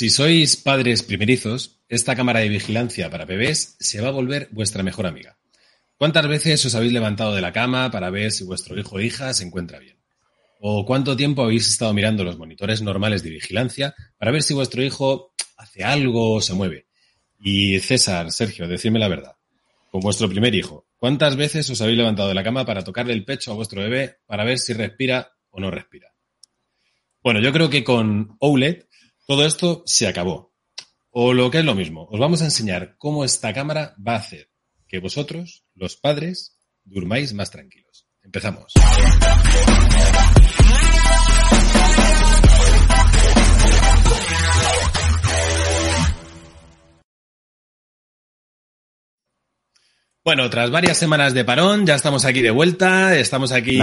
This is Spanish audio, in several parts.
Si sois padres primerizos, esta cámara de vigilancia para bebés se va a volver vuestra mejor amiga. ¿Cuántas veces os habéis levantado de la cama para ver si vuestro hijo o hija se encuentra bien? ¿O cuánto tiempo habéis estado mirando los monitores normales de vigilancia para ver si vuestro hijo hace algo o se mueve? Y César, Sergio, decidme la verdad. Con vuestro primer hijo, ¿cuántas veces os habéis levantado de la cama para tocarle el pecho a vuestro bebé para ver si respira o no respira? Bueno, yo creo que con OLED todo esto se acabó. O lo que es lo mismo, os vamos a enseñar cómo esta cámara va a hacer que vosotros, los padres, durmáis más tranquilos. Empezamos. Bueno, tras varias semanas de parón, ya estamos aquí de vuelta. Estamos aquí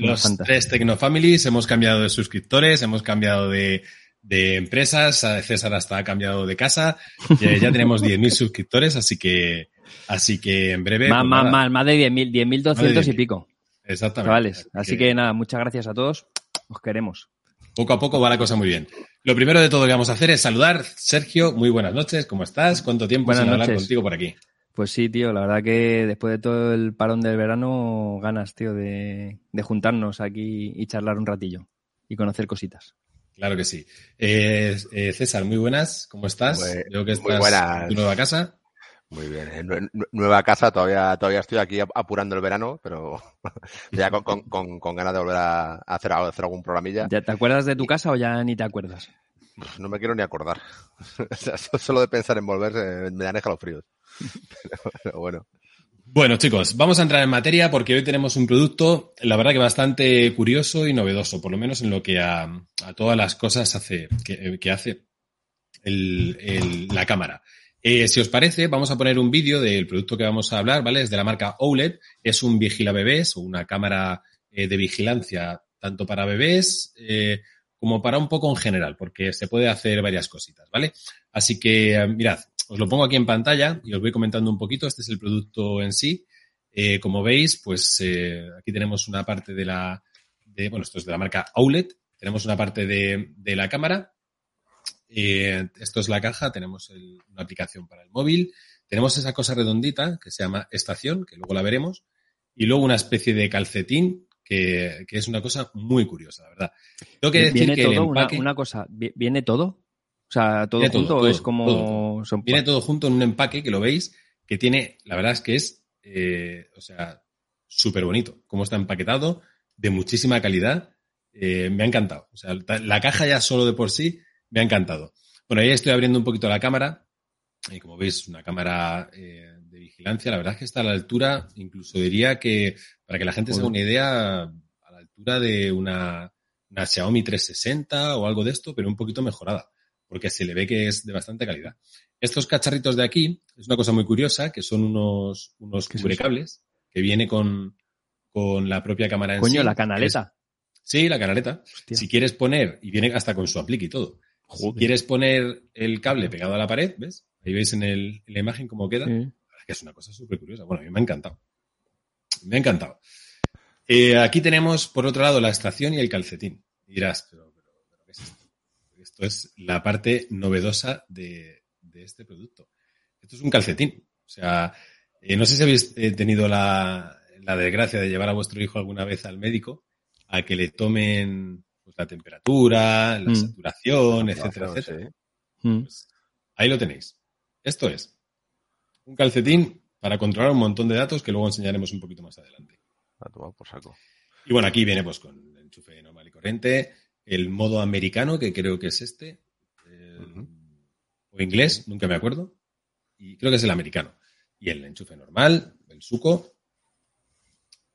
los tres Tecnofamilies. Hemos cambiado de suscriptores, hemos cambiado de, de empresas. César hasta ha cambiado de casa. Ya, ya tenemos 10.000 suscriptores, así que, así que en breve. Más, pues más, más, de 10.000, 10.200 y pico. Exactamente. Chavales. Así que... nada, muchas gracias a todos. Os queremos. Poco a poco va la cosa muy bien. Lo primero de todo que vamos a hacer es saludar. Sergio, muy buenas noches. ¿Cómo estás? ¿Cuánto tiempo buenas sin noches. hablar contigo por aquí? Pues sí, tío, la verdad que después de todo el parón del verano, ganas, tío, de, de juntarnos aquí y charlar un ratillo y conocer cositas. Claro que sí. Eh, eh, César, muy buenas, ¿cómo estás? Muy, Veo que muy estás buenas. en tu nueva casa. Muy bien. Nue- nueva casa, todavía, todavía estoy aquí ap- apurando el verano, pero ya con, con, con, con ganas de volver a hacer, a hacer algún programilla. ¿Ya te acuerdas de tu casa o ya ni te acuerdas? No me quiero ni acordar. O sea, so- solo de pensar en volver eh, me dan escalofríos. Pero, pero bueno. Bueno, chicos, vamos a entrar en materia porque hoy tenemos un producto, la verdad que bastante curioso y novedoso, por lo menos en lo que a, todas las cosas hace, que, que hace el- el- la cámara. Eh, si os parece, vamos a poner un vídeo del producto que vamos a hablar, ¿vale? Es de la marca OLED, es un vigila bebés o una cámara eh, de vigilancia tanto para bebés eh, como para un poco en general, porque se puede hacer varias cositas, ¿vale? Así que, eh, mirad, os lo pongo aquí en pantalla y os voy comentando un poquito. Este es el producto en sí. Eh, como veis, pues eh, aquí tenemos una parte de la, de, bueno, esto es de la marca OLED. Tenemos una parte de, de la cámara. Eh, esto es la caja. Tenemos el- una aplicación para el móvil. Tenemos esa cosa redondita que se llama estación, que luego la veremos. Y luego una especie de calcetín, que, que es una cosa muy curiosa, la verdad. Tengo que decir ¿Viene que todo? Una, empaque... una cosa, ¿vi- ¿viene todo? O sea, todo Viene junto todo, es como... todo, son- Viene todo junto en un empaque que lo veis, que tiene, la verdad es que es, eh, o sea, súper bonito. Cómo está empaquetado, de muchísima calidad. eh, me ha encantado. O sea, la la caja ya solo de por sí me ha encantado. Bueno, ahí estoy abriendo un poquito la cámara. Y como veis, una cámara eh, de vigilancia. La verdad es que está a la altura, incluso diría que, para que la gente se haga una idea, a la altura de una, una Xiaomi 360 o algo de esto, pero un poquito mejorada porque se le ve que es de bastante calidad. Estos cacharritos de aquí es una cosa muy curiosa, que son unos, unos ¿Qué es cubrecables que viene con, con la propia cámara en Coño, sí. la canaleta. Sí, la canaleta. Hostia. Si quieres poner, y viene hasta con su aplique y todo. Si quieres poner el cable pegado a la pared, ¿ves? Ahí veis en, el- en la imagen cómo queda. Sí. Es que es una cosa súper curiosa. Bueno, a mí me ha encantado. Me ha encantado. Eh, aquí tenemos, por otro lado, la estación y el calcetín. Y dirás, pero. Esto es la parte novedosa de, de este producto. Esto es un calcetín. O sea, eh, no sé si habéis eh, tenido la, la desgracia de llevar a vuestro hijo alguna vez al médico a que le tomen pues, la temperatura, la Mm. saturación, etcétera, Saturación, etcétera. sí. Mm. Pues ahí lo tenéis. Esto es un calcetín para controlar un montón de datos que luego enseñaremos un poquito más adelante. a tomar por saco. Y bueno, aquí viene pues con el enchufe normal y corriente, el modo americano, que creo que es este, Ujú. o inglés, nunca me acuerdo, y creo que es el americano. Y el enchufe normal, el suco.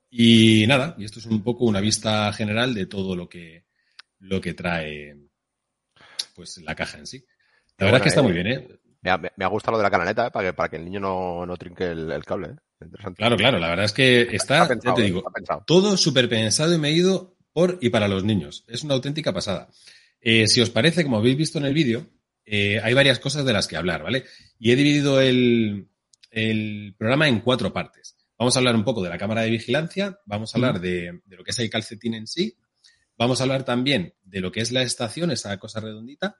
Y nada, y esto es un poco una vista general de todo lo que, lo que trae pues la caja en sí. La verdad es que está muy bien, ¿eh? Me ha, me- me ha gustado lo de la canaleta, ¿eh? para, que, para que el niño no, no trinque el, el cable. ¿eh? Claro, claro, la verdad es que está, pensado, ya te ¿eh? digo, Está todo súper pensado y medido por y para los niños. Es una auténtica pasada. Eh, si os parece, como habéis visto en el vídeo, eh, hay varias cosas de las que hablar, ¿vale? Y he dividido el, el programa en cuatro partes. Vamos a hablar un poco de la cámara de vigilancia, vamos a hablar de, de lo que es el calcetín en sí, vamos a hablar también de lo que es la estación, esa cosa redondita,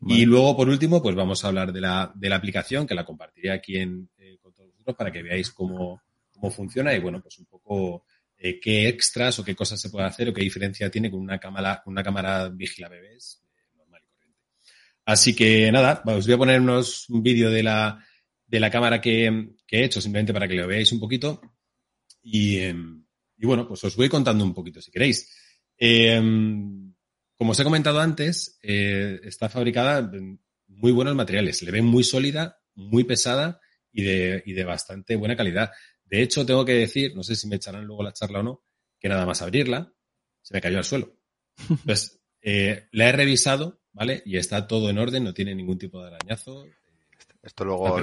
y luego, por último, pues vamos a hablar de la, de la aplicación, que la compartiré aquí en, eh, con todos vosotros para que veáis cómo, cómo funciona y, bueno, pues un poco eh, qué extras o qué cosas se puede hacer o qué diferencia tiene con una cámara, una cámara vigila bebés eh, normal. Así que nada, os voy a poner unos, un vídeo de la, de la cámara que, que he hecho, simplemente para que lo veáis un poquito. Y, eh, y bueno, pues os voy contando un poquito si queréis. Eh, como os he comentado antes, eh, está fabricada en muy buenos materiales. Le ven muy sólida, muy pesada y de, y de bastante buena calidad. De hecho, tengo que decir, no sé si me echarán luego la charla o no, que nada más abrirla, se me cayó al suelo. Entonces, eh, la he revisado, ¿vale? Y está todo en orden, no tiene ningún tipo de arañazo. Esto luego,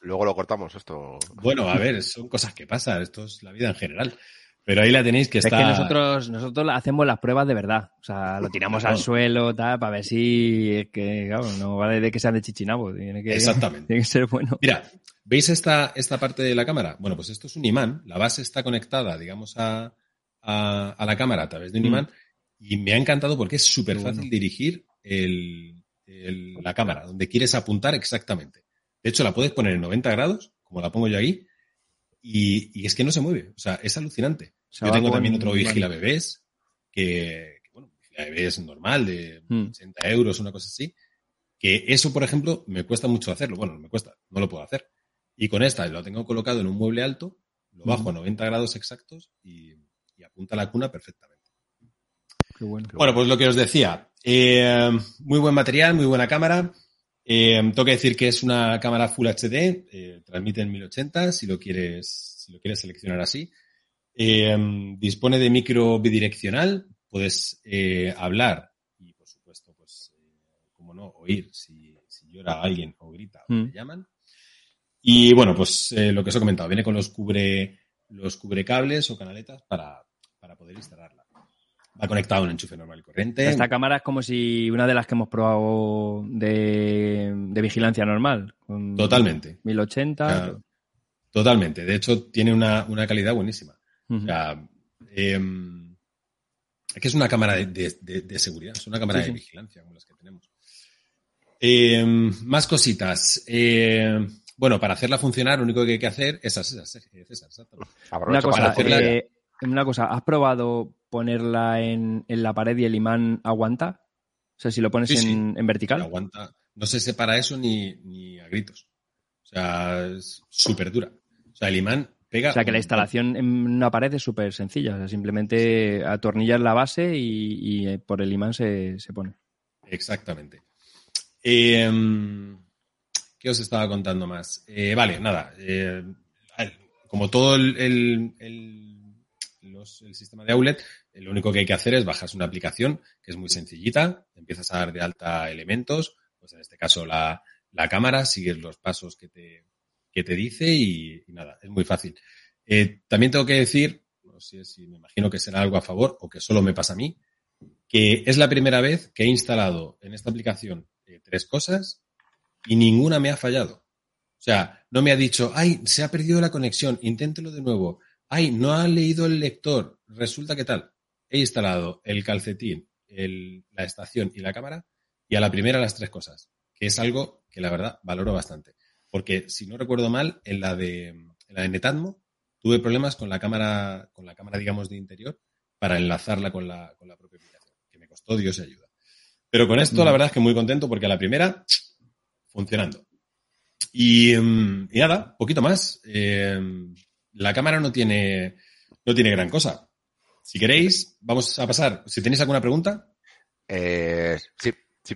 luego lo cortamos, esto. Bueno, a ver, son cosas que pasan, esto es la vida en general. Pero ahí la tenéis que Es está... que nosotros, nosotros hacemos las pruebas de verdad. O sea, lo tiramos al suelo, tal, para ver si es que, claro, no vale de que sean de chichinabo. Tiene que, Exactamente. tiene que ser bueno. Mira, ¿veis esta, esta parte de la cámara? Bueno, pues esto es un imán. La base está conectada, digamos, a, a, a la cámara a través de un Mm. imán. Y me ha encantado porque es súper fácil bueno. dirigir el- el- la cámara, donde quieres apuntar exactamente. De hecho, la puedes poner en 90 grados, como la pongo yo ahí, y, y es que no se mueve. O sea, es alucinante. Se yo tengo también otro. Vigila Bebés, que, que, bueno, Vigila Bebés normal, de Mm. 80 euros, una cosa así. Que eso, por ejemplo, me cuesta mucho hacerlo. Bueno, no me cuesta, no lo puedo hacer. Y con esta lo tengo colocado en un mueble alto, lo bajo a 90 grados exactos y, y apunta la cuna perfectamente. Qué bueno. Bueno, pues lo que os decía, eh, muy buen material, muy buena cámara. Eh, tengo que decir que es una cámara Full HD, eh, transmite en 1080 si lo quieres, si lo quieres seleccionar así. Eh, dispone de micro bidireccional, puedes eh, hablar y por supuesto, pues, eh, como no, oír si, si llora alguien o grita o Mm. le llaman. Y bueno, pues lo que os he comentado, viene con los cubre, los cubrecables o canaletas para, para poder instalarla. Va conectado a un enchufe normal y corriente. Esta cámara es como si una de las que hemos probado de, de vigilancia normal. Con Totalmente. 1080. Ya. Totalmente. De hecho, tiene una, una calidad buenísima. O sea, em, es que es una cámara de, de- de- de seguridad, es una cámara Sí, de sí. vigilancia como las que tenemos. Em, más cositas. Em, bueno, para hacerla funcionar, lo único que hay que hacer es así, César, exactamente. Aprovecho Una para cosa, eh, una cosa, ¿has probado ponerla en, en la pared y el imán aguanta? O sea, si lo pones Sí, sí. en, en vertical. Aguanta. No se separa eso ni, ni a gritos. O sea, es súper dura. O sea, el imán pega. O sea, que la instalación en una pared es súper sencilla. O sea, simplemente atornillas la base y, y, eh, por el imán se, se pone. Exactamente. Eh, ¿Qué os estaba contando más? Eh, vale, nada. eh, como todo el, el- el- los- el sistema de Outlet, lo único que hay que hacer es bajarse una aplicación que es muy sencillita. Empiezas a dar de alta elementos, pues en este caso la, la cámara, sigues los pasos que te, que te dice y, nada, es muy fácil. Eh, también tengo que decir, no sé si me imagino que será algo a favor o que solo me pasa a mí, que es la primera vez que he instalado en esta aplicación eh, tres cosas y ninguna me ha fallado. O sea, no me ha dicho, ay, se ha perdido la conexión, inténtelo de nuevo. Ay, no ha leído el lector, resulta que tal. He instalado el calcetín, el- la estación y la cámara y a la primera las tres cosas, que es algo que la verdad valoro bastante. Porque si no recuerdo mal, en la de, en la de Netatmo tuve problemas con la cámara, con la cámara, digamos, de interior para enlazarla con la, con la propia aplicación, que me costó Dios y ayuda. Pero con esto, Mm. la verdad es que muy contento porque a la primera, funcionando. Y, mm, y nada, poquito más. Eh, la cámara no tiene, no tiene gran cosa. Si queréis, vamos a pasar. Si tenéis alguna pregunta. Eh, sí, sí.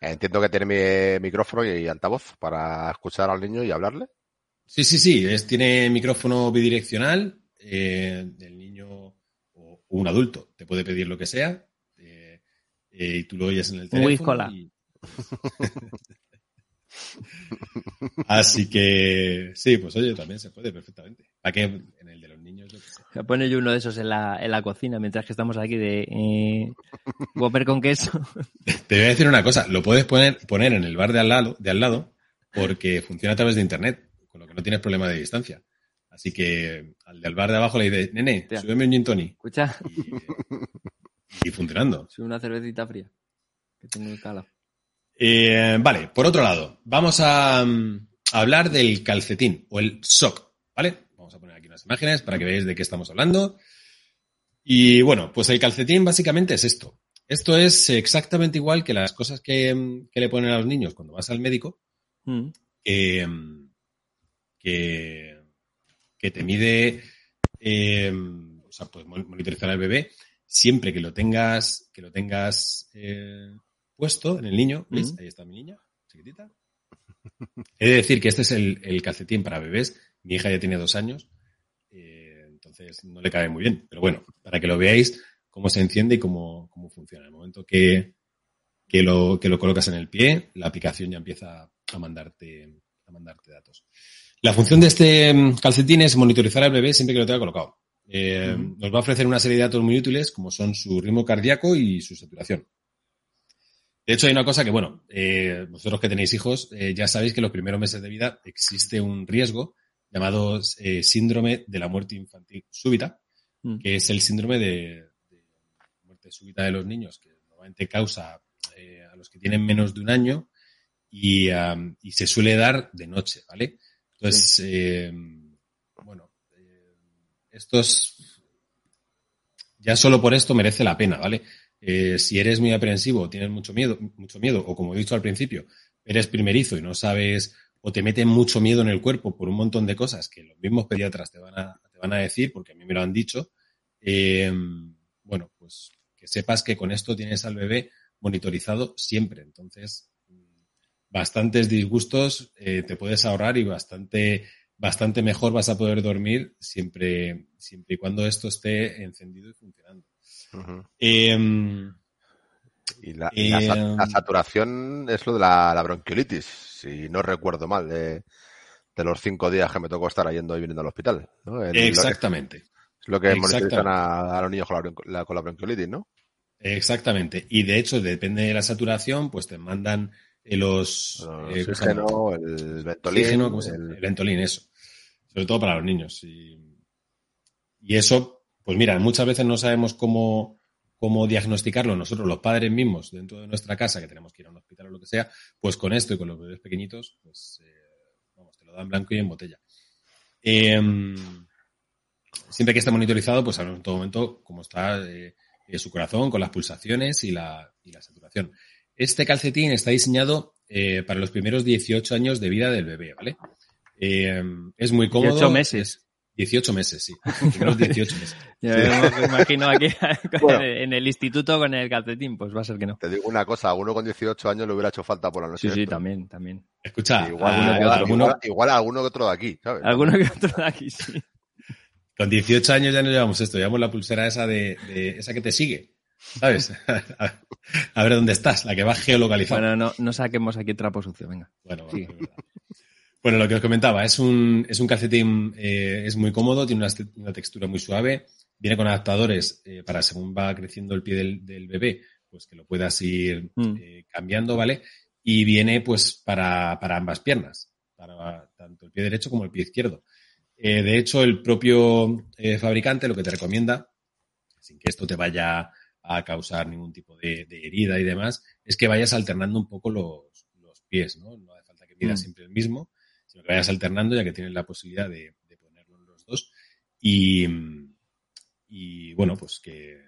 Entiendo que tiene mi micrófono y altavoz para escuchar al niño y hablarle. Sí, sí, sí. Es, tiene micrófono bidireccional. Eh, el niño o un adulto te puede pedir lo que sea eh, eh, y tú lo oyes en el teléfono. Y... Así que sí, pues oye, también se puede perfectamente. ¿Para qué? En el de niños. Se pone yo uno de esos en la, en la cocina mientras que estamos aquí de eh, Whopper con queso. Te voy a decir una cosa, lo puedes poner, poner en el bar de al, lado, de al lado porque funciona a través de internet, con lo que no tienes problema de distancia. Así que al del bar de abajo le dice, nene, Tía. súbeme un gin tonic. Escucha. Y, y funcionando. Sube una cervecita fría. Que tengo el cala. Eh, vale, por otro lado, vamos a, a, hablar del calcetín o el sock, ¿vale? Vamos a poner imágenes para que veáis de qué estamos hablando. Y bueno, pues el calcetín básicamente es esto. Esto es exactamente igual que las cosas que, que le ponen a los niños cuando vas al médico, mm. que, que, que, te mide, eh, o sea, pues monitorizar al bebé siempre que lo tengas, que lo tengas eh, puesto en el niño. Ahí está mi niña, chiquitita. He de decir que este es el, el, calcetín para bebés. Mi hija ya tiene dos años, entonces no le cabe muy bien. Pero bueno, para que lo veáis cómo se enciende y cómo, cómo funciona. En el momento que, que, lo, que lo colocas en el pie, la aplicación ya empieza a mandarte, a mandarte datos. La función de este mm, calcetín es monitorizar al bebé siempre que lo tenga colocado. Eh, uh -huh. Nos va a ofrecer una serie de datos muy útiles, como son su ritmo cardíaco y su saturación. De hecho, hay una cosa que, bueno, eh, vosotros que tenéis hijos, eh, ya sabéis que en los primeros meses de vida existe un riesgo llamado eh, síndrome de la muerte infantil súbita, mm. que es el síndrome de, de, muerte súbita de los niños, que normalmente causa eh, a los que tienen menos de un año y, um, y se suele dar de noche, ¿vale? Entonces, sí. Eh, bueno, estos, ya solo por esto merece la pena, ¿vale? Eh, si eres muy aprensivo, tienes mucho miedo, mucho miedo, o como he dicho al principio, eres primerizo y no sabes, o te mete mucho miedo en el cuerpo por un montón de cosas que los mismos pediatras te van a, te van a decir, porque a mí me lo han dicho, eh, bueno, pues que sepas que con esto tienes al bebé monitorizado siempre. Entonces, bastantes disgustos eh, te puedes ahorrar y bastante, bastante mejor vas a poder dormir siempre, siempre y cuando esto esté encendido y funcionando. Uh -huh. eh, y, la, y eh, la, saturación es lo de la, la, bronquiolitis, si no recuerdo mal, de, de, los cinco días que me tocó estar yendo y viniendo al hospital. ¿no? El, Exactamente. Es lo que monitorizan a, a, los niños con la, con la bronquiolitis, ¿no? Exactamente. Y de hecho, depende de la saturación, pues te mandan los... el eh, oxígeno, el ventolín. Oxígeno, el... el ventolín, eso. Sobre todo para los niños. Y, y eso pues mira, muchas veces no sabemos cómo, cómo diagnosticarlo nosotros, los padres mismos, dentro de nuestra casa, que tenemos que ir a un hospital o lo que sea, pues con esto y con los bebés pequeñitos, pues eh, vamos, te lo dan blanco y en botella. Eh, siempre que esté monitorizado, pues sabemos en todo momento cómo está eh, su corazón, con las pulsaciones y la, y la saturación. Este calcetín está diseñado eh, para los primeros 18 años de vida del bebé, ¿vale? Eh, es muy cómodo. 18 meses. 18 meses, sí. Primeros 18 meses. Yo me imagino aquí bueno, en el instituto con el calcetín, pues va a ser que no. Te digo una cosa, a uno con 18 años le hubiera hecho falta por la noche. Sí, sí, también, también. Escucha, igual, alguno que otro. Igual, igual, a alguno que otro de aquí, ¿sabes? Alguno que otro de aquí, sí. Con 18 años ya no llevamos esto, llevamos la pulsera esa de, de esa que te sigue. ¿Sabes? a ver dónde estás, la que va geolocalizada. Bueno, no, no saquemos aquí trapo sucio, venga. Bueno, bueno Bueno, lo que os comentaba, es un, es un calcetín, eh, es muy cómodo, tiene una, una, textura muy suave, viene con adaptadores eh, para según va creciendo el pie del, del bebé, pues que lo puedas ir mm. eh, cambiando, ¿vale? Y viene pues para, para ambas piernas, para tanto el pie derecho como el pie izquierdo. Eh, de hecho, el propio eh, fabricante lo que te recomienda, sin que esto te vaya a causar ningún tipo de, de herida y demás, es que vayas alternando un poco los, los pies, ¿no? No hace falta que pidas mm. siempre el mismo sino que vayas alternando ya que tienes la posibilidad de, de ponerlo en los dos. Y, y bueno, pues que,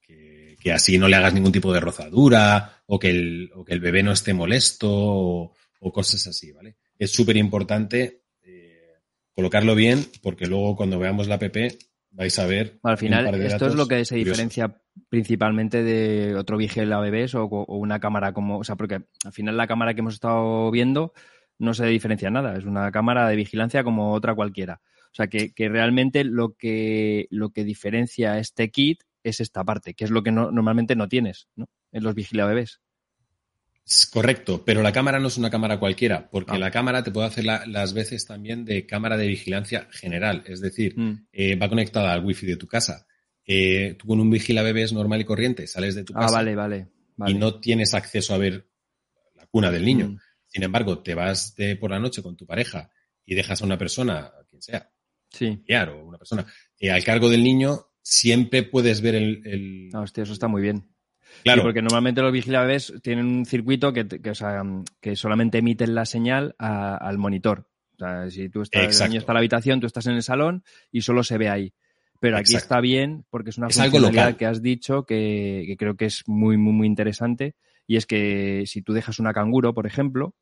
que, que, así no le hagas ningún tipo de rozadura o que el, o que el bebé no esté molesto o, o cosas así, ¿vale? Es súper importante eh, colocarlo bien porque luego cuando veamos la app vais a ver. Al final, esto es lo que se diferencia principalmente de otro vigil a bebés o, una cámara como. O sea, porque al final la cámara que hemos estado viendo no se diferencia nada. Es una cámara de vigilancia como otra cualquiera. O sea, que, realmente lo que, lo que diferencia este kit es esta parte, que es lo que normalmente no tienes ¿no? en los vigila bebés. Correcto, pero la cámara no es una cámara cualquiera, porque ah. la cámara te puede hacer las veces también de cámara de vigilancia general, es decir, mm. eh, va conectada al wifi de tu casa. Eh, tú con un vigila bebés normal y corriente sales de tu ah, casa vale, vale, y no tienes acceso a ver la cuna del niño. Mm. Sin embargo, te vas de, por la noche con tu pareja y dejas a una persona, quien sea, sí. o una persona, eh, al cargo del niño, siempre puedes ver el, el... Ah, hostia, eso está muy bien. Claro. porque normalmente los vigilabebés tienen un circuito que, que, solamente emiten la señal al monitor. O sea, si tú estás, el niño está en la habitación, tú estás en el salón y solo se ve ahí. Pero aquí está bien porque es una es funcionalidad que has dicho que, creo que es muy, muy, muy interesante. Y es que si tú dejas una canguro, por ejemplo,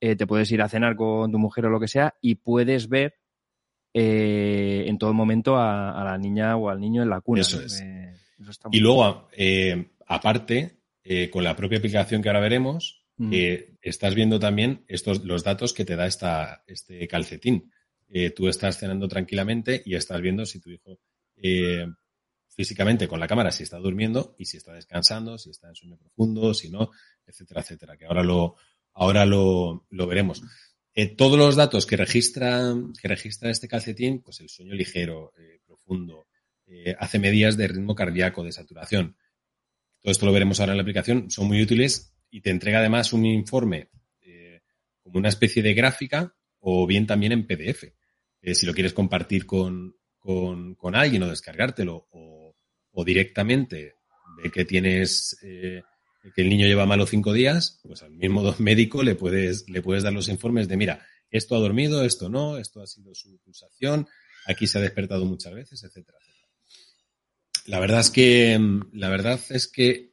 eh, te puedes ir a cenar con tu mujer o lo que sea y puedes ver eh, en todo momento a, la niña o al niño en la cuna. Eso es. Eh, y luego, Aparte, con la propia aplicación que ahora veremos, mm. estás viendo también estos, los datos que te da esta, este calcetín. Tú estás cenando tranquilamente y estás viendo si tu hijo físicamente con la cámara si está durmiendo y si está descansando, si está en sueño profundo, si no, etcétera, etcétera. Que ahora lo, ahora lo, lo veremos. todos los datos que registra, que registra este calcetín, pues el sueño ligero, profundo, hace medidas de ritmo cardíaco, de saturación, todo esto lo veremos ahora en la aplicación, son muy útiles y te entrega además un informe eh, como una especie de gráfica o bien también en PDF. Eh, si lo quieres compartir con, alguien o descargártelo o, directamente de que tienes eh, que el niño lleva malo cinco días, pues al mismo médico le puedes, le puedes dar los informes de mira, esto ha dormido, esto no, esto ha sido su pulsación, aquí se ha despertado muchas veces, etcétera. La verdad es que la verdad es que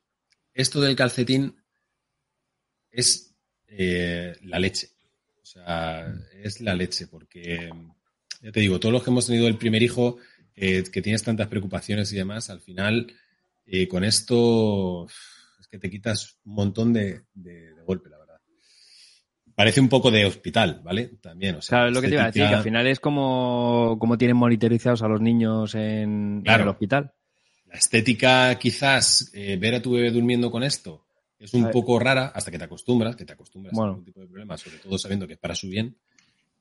esto del calcetín es eh, la leche. O sea, es la leche, porque ya te digo, todos los que hemos tenido el primer hijo, eh, que tienes tantas preocupaciones y demás, al final eh, con esto es que te quitas un montón de, golpe, la verdad. Parece un poco de hospital, ¿vale? También, o sea. Claro, es lo que te iba a decir, que al final es como, como tienen monitorizados a los niños en el hospital. La estética, quizás, eh, ver a tu bebé durmiendo con esto es un poco rara hasta que te acostumbras, que te acostumbras a algún tipo de problema, sobre todo sabiendo que es para su bien.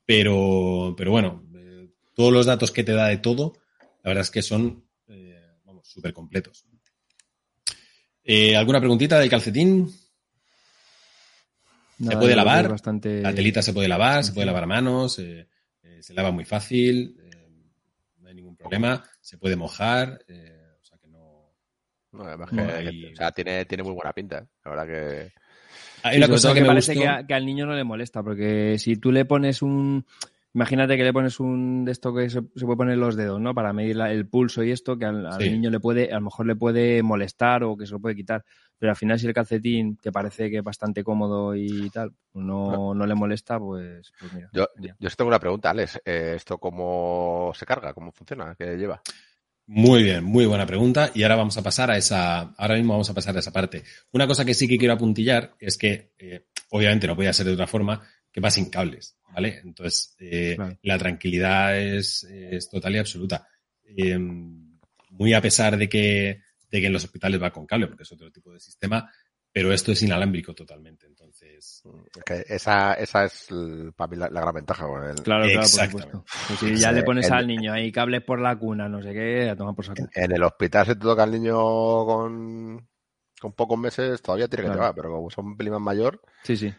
Pero, pero bueno, eh, todos los datos que te da de todo, la verdad es que son, eh, vamos, súper completos. ¿Alguna preguntita del calcetín? se puede lavar, la telita se puede lavar, se puede lavar a manos, se lava muy fácil, no hay ningún problema, se puede mojar. No, además que, o sea, tiene, tiene muy buena pinta. ¿eh? La verdad que. Hay una cosa que, me parece que, al niño no le molesta, porque si tú le pones un. Imagínate que le pones un de esto que se, puede poner los dedos, ¿no? Para medir el pulso y esto, que al, niño le puede, a lo mejor le puede molestar o que se lo puede quitar. Pero al final, si el calcetín, que parece que es bastante cómodo y tal, no, no le molesta, pues, pues mira. Yo, yo tengo una pregunta, Alex. Eh, ¿Esto cómo se carga? ¿Cómo funciona? ¿Qué lleva? Muy bien, muy buena pregunta. Y ahora vamos a pasar a esa, ahora mismo vamos a pasar a esa parte. Una cosa que sí que quiero apuntillar es que, eh, obviamente no podía ser de otra forma, que va sin cables, ¿vale? Entonces, eh, la tranquilidad es, total y absoluta. Em, muy a pesar de que, de que en los hospitales va con cable, porque es otro tipo de sistema, pero esto es inalámbrico totalmente. Entonces. esa, esa es para mí la, gran ventaja. Claro, claro, por supuesto. Pues si ya le pones al niño ahí cables por la cuna, no sé qué, a tomar por saco. En, el hospital se te toca al niño con, con pocos meses, todavía tiene que llevar, pero como son un pelín más mayor, sí, sí.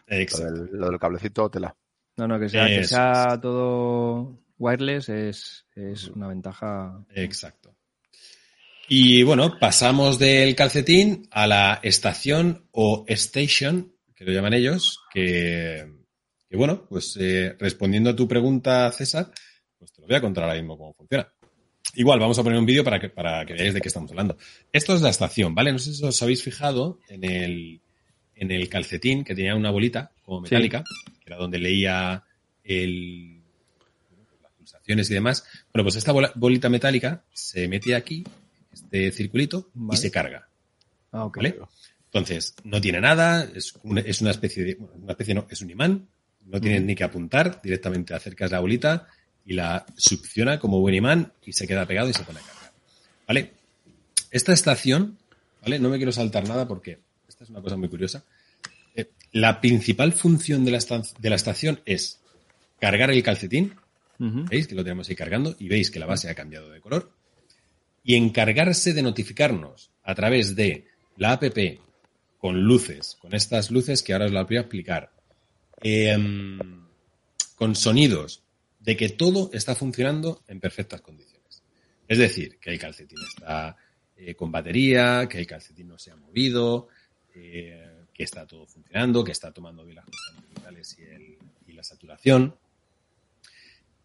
Lo, del, cablecito tela. No, no, que sea, que sea todo wireless es, es una ventaja. Exacto. Y bueno, pasamos del calcetín a la estación o station, que lo llaman ellos, que, bueno, pues eh, respondiendo a tu pregunta, César, pues te lo voy a contar ahora mismo cómo funciona. Igual, vamos a poner un vídeo para que, para que veáis de qué estamos hablando. Esto es la estación, ¿vale? No sé si os habéis fijado en el, en el calcetín que tenía una bolita como metálica, que era donde leía el, notificaciones y demás. Bueno, pues esta bolita metálica se mete aquí, este circulito, y se carga. Ah, ¿Vale? Entonces, no tiene nada, es una, es una especie de, bueno, una especie no, es un imán, no tienes ni que apuntar, directamente acercas la bolita y la succiona como buen imán y se queda pegado y se pone a cargar. ¿Vale? Esta estación, ¿vale? No me quiero saltar nada porque esta es una cosa muy curiosa. Eh, la principal función de la, de la, estación es cargar el calcetín, ¿veis? Que lo tenemos ahí cargando y veis que la base ha cambiado de color. Y encargarse de notificarnos a través de la app con luces, con estas luces que ahora os las voy a explicar, em, con sonidos, de que todo está funcionando en perfectas condiciones. Es decir, que el calcetín está eh, con batería, que el calcetín no se ha movido, eh, que está todo funcionando, que está tomando bien las constantes vitales y, la saturación.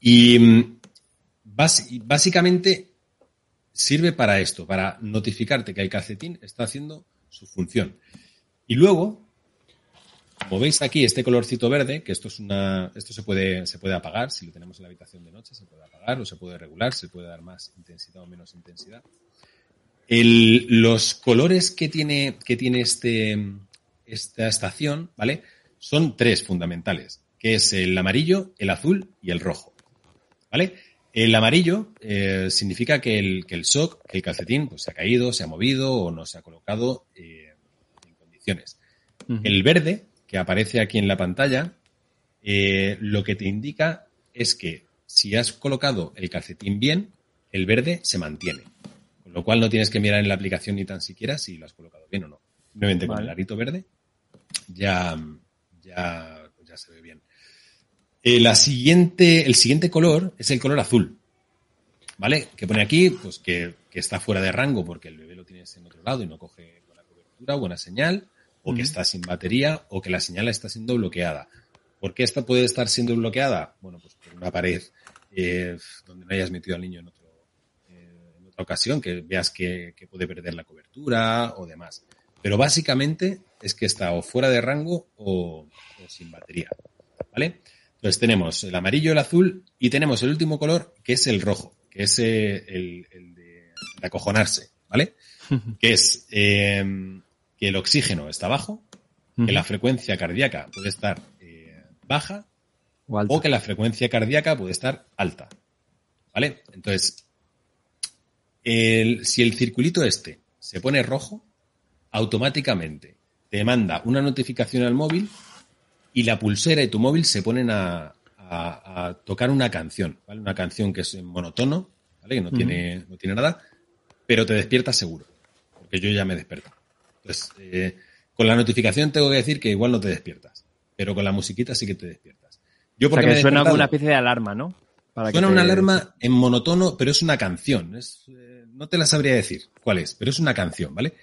Y mm, básicamente sirve para esto, para notificarte que el calcetín está haciendo su función. Y luego, como veis aquí, este colorcito verde, que esto es una, esto se puede, se puede apagar, si lo tenemos en la habitación de noche, se puede apagar o se puede regular, se puede dar más intensidad o menos intensidad. los colores que tiene, que tiene este, esta estación, ¿vale? Son tres fundamentales, que es el amarillo, el azul y el rojo. ¿Vale? El amarillo eh, significa que el, que el shock, que el calcetín, pues se ha caído, se ha movido o no se ha colocado eh, el verde, que aparece aquí en la pantalla, eh, lo que te indica es que si has colocado el calcetín bien, el verde se mantiene. Con lo cual no tienes que mirar en la aplicación ni tan siquiera si lo has colocado bien o no. Simplemente con el arito verde ya, ya, ya se ve bien. Eh, la siguiente, el siguiente color es el color azul. ¿Vale? Que pone aquí, pues que, que, está fuera de rango porque el bebé lo tienes en otro lado y no coge buena cobertura, buena señal o que está sin batería o que la señal está siendo bloqueada. ¿Por qué esta puede estar siendo bloqueada? Bueno, pues por una pared eh, donde no hayas metido al niño en, otro, eh, en otra ocasión, que veas que, puede perder la cobertura o demás. Pero básicamente es que está o fuera de rango o, sin batería. ¿Vale? Entonces tenemos el amarillo, el azul y tenemos el último color que es el rojo, que es eh, el, de, acojonarse, ¿vale? que es que el oxígeno está bajo, que la frecuencia cardíaca puede estar eh, baja o, que la frecuencia cardíaca puede estar alta. ¿Vale? Entonces, si el circulito este se pone rojo, automáticamente te manda una notificación al móvil y la pulsera y tu móvil se ponen a, tocar una canción, ¿vale? Una canción que es en monotono, ¿vale? Que no, tiene, no tiene nada, pero te despierta seguro, porque yo ya me desperto. Pues eh, con la notificación tengo que decir que igual no te despiertas, pero con la musiquita sí que te despiertas. Yo porque o sea, que suena como una especie de alarma, ¿no? suena una alarma en monotono, pero es una canción. Eh, no te la sabría decir cuál es, pero es una canción, ¿vale?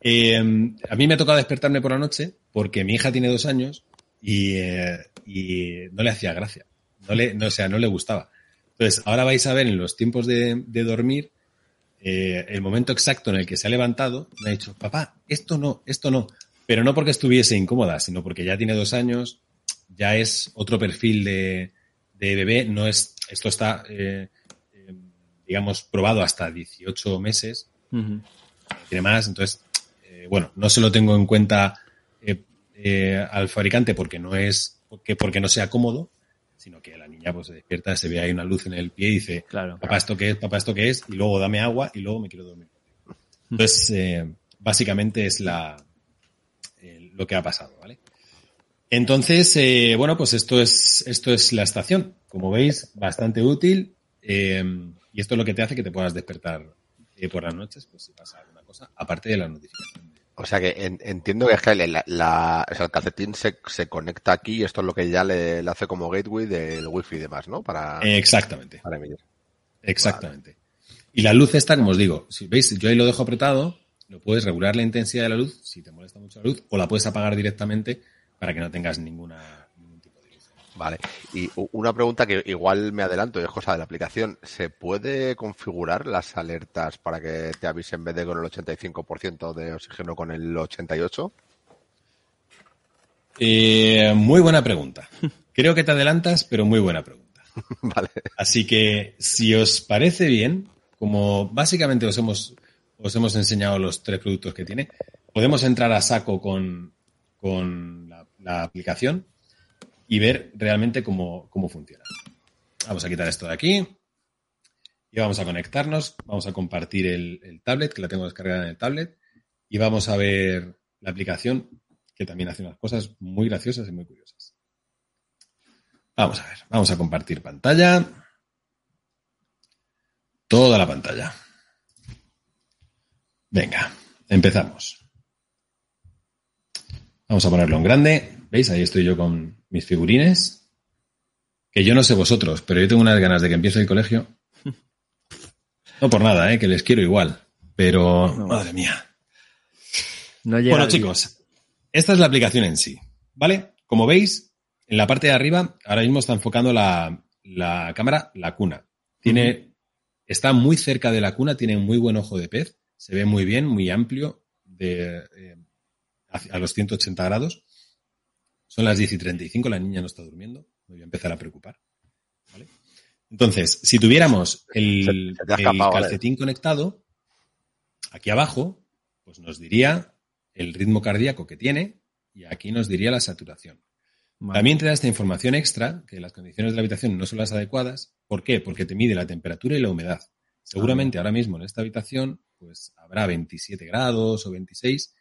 Eh, a mí me ha tocado despertarme por la noche porque mi hija tiene dos años y, no le hacía gracia. No le, no, o sea, no le gustaba. Entonces, ahora vais a ver en los tiempos de dormir eh, el momento exacto en el que se ha levantado, me ha dicho, papá, esto no, esto no. Pero no porque estuviese incómoda, sino porque ya tiene dos años, ya es otro perfil de, bebé, no es, esto está, eh, eh, digamos, probado hasta 18 meses, tiene más, entonces, bueno, no se lo tengo en cuenta al fabricante porque no es, porque, porque no sea cómodo, sino que la niña pues se despierta, se ve ahí una luz en el pie y dice, claro, papá, ¿esto qué es? Papá, ¿esto qué es? Y luego dame agua y luego me quiero dormir. Entonces, eh, básicamente es la, eh, lo que ha pasado, ¿vale? Entonces, eh, bueno, pues esto es, esto es la estación. Como veis, bastante útil. y esto es lo que te hace que te puedas despertar por las noches, pues si pasa alguna cosa, aparte de la notificación o sea que entiendo que es que la, el calcetín se, se, conecta aquí y esto es lo que ya le, hace como gateway del wifi y demás, ¿no? Para, Exactamente. Para Exactamente. Y la luz está, como os digo, si veis, yo ahí lo dejo apretado, lo puedes regular la intensidad de la luz si te molesta mucho la luz, o la puedes apagar directamente para que no tengas ninguna Vale. Y una pregunta que igual me adelanto y es cosa de la aplicación. ¿Se puede configurar las alertas para que te avise en vez de con el 85% de oxígeno con el 88%? Eh, muy buena pregunta. Creo que te adelantas, pero muy buena pregunta. vale. Así que, si os parece bien, como básicamente os hemos, os hemos enseñado los tres productos que tiene, podemos entrar a saco con, la, aplicación y ver realmente cómo, funciona. Vamos a quitar esto de aquí y vamos a conectarnos. Vamos a compartir el, el tablet, que la tengo descargada en el tablet, y vamos a ver la aplicación que también hace unas cosas muy graciosas y muy curiosas. Vamos a ver, vamos a compartir pantalla. Toda la pantalla. Venga, empezamos. Vamos a ponerlo en grande. ¿Veis? Ahí estoy yo con mis figurines. Que yo no sé vosotros, pero yo tengo unas ganas de que empiece el colegio. No por nada, ¿eh? que les quiero igual. Pero, madre mía. bueno, chicos, esta es la aplicación en sí. ¿Vale? Como veis, en la parte de arriba, ahora mismo está enfocando la, cámara la cuna. Tiene, está muy cerca de la cuna, tiene muy buen ojo de pez, se ve muy bien, muy amplio, de, eh, a los 180 grados. Son las 10 y 35, la niña no está durmiendo, me voy a empezar a preocupar. Entonces, si tuviéramos el, calcetín conectado, aquí abajo, pues nos diría el ritmo cardíaco que tiene y aquí nos diría la saturación. También te da esta información extra, que las condiciones de la habitación no son las adecuadas. ¿Por qué? Porque te mide la temperatura y la humedad. Seguramente ahora mismo en esta habitación pues habrá 27 grados o 26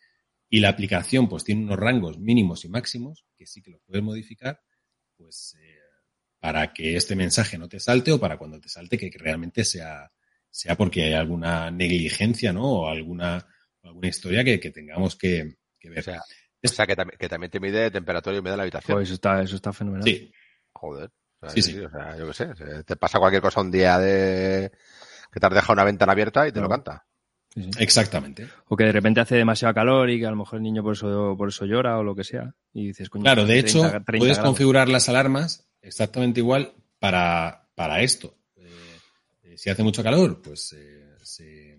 y la aplicación pues tiene unos rangos mínimos y máximos que sí que los puedes modificar pues eh, para que este mensaje no te salte o para cuando te salte que realmente sea, sea porque hay alguna negligencia ¿no? o alguna, alguna historia que, tengamos que, ver. O sea, o sea que, que, también te mide temperatura y humedad de la habitación. Pues eso está, eso está fenomenal. Sí. Joder. sí, sí. O sea, yo qué sé. Te pasa cualquier cosa un día de que te has dejado una ventana abierta y te lo canta. Exactamente. O que de repente hace demasiado calor y que a lo mejor el niño por eso, por eso llora o lo que sea. Y dices, Claro, de hecho, puedes configurar las alarmas exactamente igual para, para esto. Eh, si hace mucho calor, pues eh,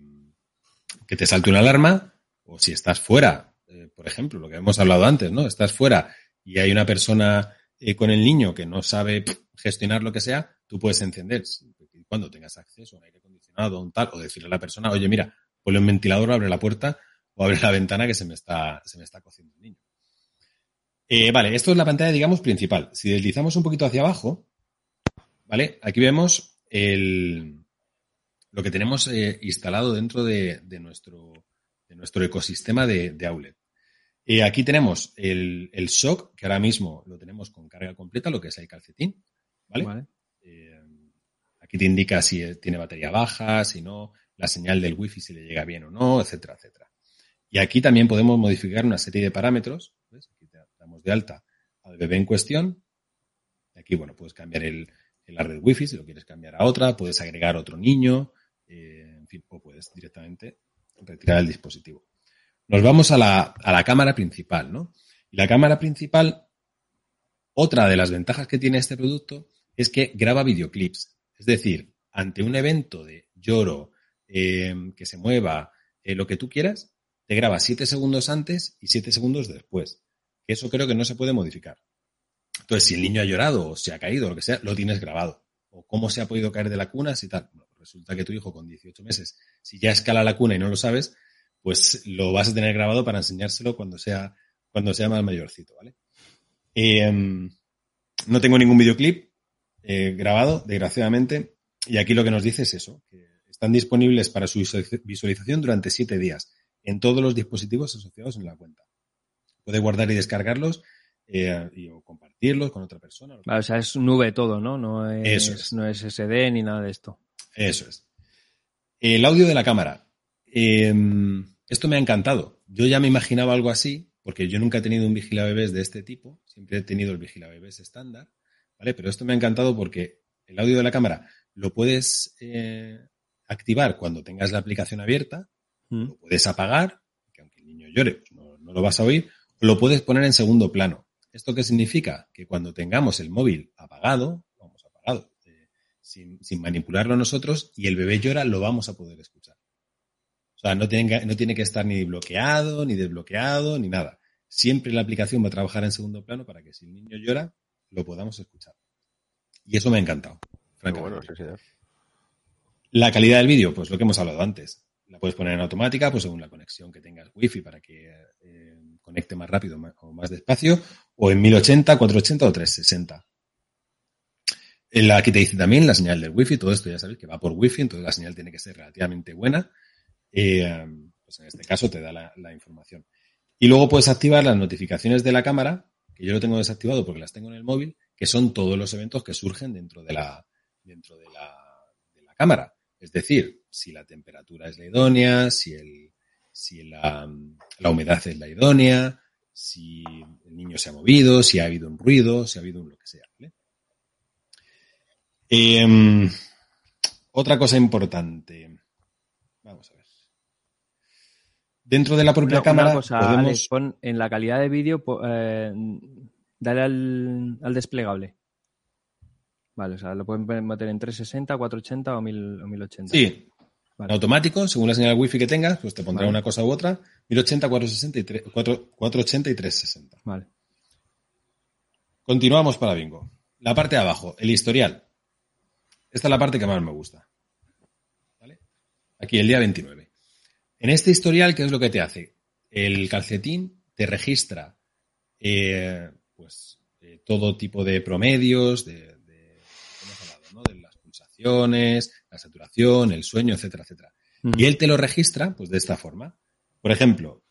que te salte una alarma. O si estás fuera, eh, por ejemplo, lo que hemos hablado antes, ¿no? Estás fuera y hay una persona con el niño que no sabe gestionar lo que sea, tú puedes encender cuando tengas acceso a un aire acondicionado o un tal, o decirle a la persona, oye, mira, ponle un ventilador, abre la puerta o abre la ventana que se me está, se me está cociendo el niño. Eh, vale, esto es la pantalla, digamos, principal. Si deslizamos un poquito hacia abajo, ¿vale? Aquí vemos el, lo que tenemos eh, instalado dentro de, nuestro, de nuestro ecosistema de, de Outlet. Eh, aquí tenemos el, el, shock, que ahora mismo lo tenemos con carga completa, lo que es el calcetín, ¿vale? aquí te indica si tiene batería baja, si no, la señal del wifi si le llega bien o no, etcétera, etcétera. Y aquí también podemos modificar una serie de parámetros. Aquí te damos de alta al bebé en cuestión. Aquí, bueno, puedes cambiar el, el red wifi si lo quieres cambiar a otra, puedes agregar otro niño, eh, en fin, o puedes directamente retirar el dispositivo. Nos vamos a la, a la cámara principal, ¿no? Y la cámara principal, otra de las ventajas que tiene este producto es que graba videoclips. Es decir, ante un evento de lloro, Em, que se mueva, eh, lo que tú quieras, te graba siete segundos antes y siete segundos después. eso creo que no se puede modificar. Entonces, si el niño ha llorado o se ha caído lo que sea, lo tienes grabado. O cómo se ha podido caer de la cuna, si tal. resulta que tu hijo con 18 meses, si ya escala la cuna y no lo sabes, pues lo vas a tener grabado para enseñárselo cuando sea, cuando sea más mayorcito, ¿vale? Em, no tengo ningún videoclip eh, grabado, desgraciadamente, y aquí lo que nos dice es eso, que están disponibles para su visualización durante siete días en todos los dispositivos asociados en la cuenta. Puede guardar y descargarlos eh, y, o compartirlos con otra persona. o sea, es nube todo, ¿no? No es, no es SD ni nada de esto. Eso es. El audio de la cámara. Em, esto me ha encantado. Yo ya me imaginaba algo así, porque yo nunca he tenido un vigilabebés de este tipo. Siempre he tenido el vigilabebés estándar. ¿Vale? Pero esto me ha encantado porque el audio de la cámara lo puedes eh, activar cuando tengas la aplicación abierta, mm. lo puedes apagar, que aunque el niño llore, pues no, lo vas a oír, lo puedes poner en segundo plano. ¿Esto qué significa? Que cuando tengamos el móvil apagado, vamos apagado, eh, sin, manipularlo nosotros, y el bebé llora, lo vamos a poder escuchar. O sea, no tiene, que, no tiene que estar ni bloqueado, ni desbloqueado, ni nada. Siempre la aplicación va a trabajar en segundo plano para que si el niño llora, lo podamos escuchar. Y eso me ha encantado. Bueno, La calidad del vídeo, pues lo que hemos hablado antes. La puedes poner en automática, pues según la conexión que tengas wifi para que eh, conecte más rápido o más despacio, o en 1080, 480 o 360. Aquí te dice también la señal del wifi, todo esto ya sabes que va por wifi, entonces la señal tiene que ser relativamente buena. Eh, pues en este caso te da la, información. Y luego puedes activar las notificaciones de la cámara, que yo lo tengo desactivado porque las tengo en el móvil, que son todos los eventos que surgen dentro de la, dentro de la, cámara. Es decir, si la temperatura es la idónea, si, el, si la, humedad es la idónea, si el niño se ha movido, si ha habido un ruido, si ha habido un lo que sea. Em, otra cosa importante. Vamos a ver. Dentro de la propia cámara. podemos... en la calidad de vídeo, eh, dale al, desplegable. Vale, o sea, lo pueden meter en 360, 480 o, 1080. Sí. Automático, según la señal wifi que tengas, pues te pondrá una cosa u otra. 1080, 460 480 y 360. Vale. Continuamos para Bingo. La parte de abajo, el historial. Esta es la parte que más me gusta. ¿Vale? Aquí, el día 29. En este historial, ¿qué es lo que te hace? El calcetín te registra eh, pues, eh, todo tipo de promedios, de, pulsaciones, la saturación, el sueño, etcétera, etcétera. Y él te lo registra pues, de esta forma. Por ejemplo,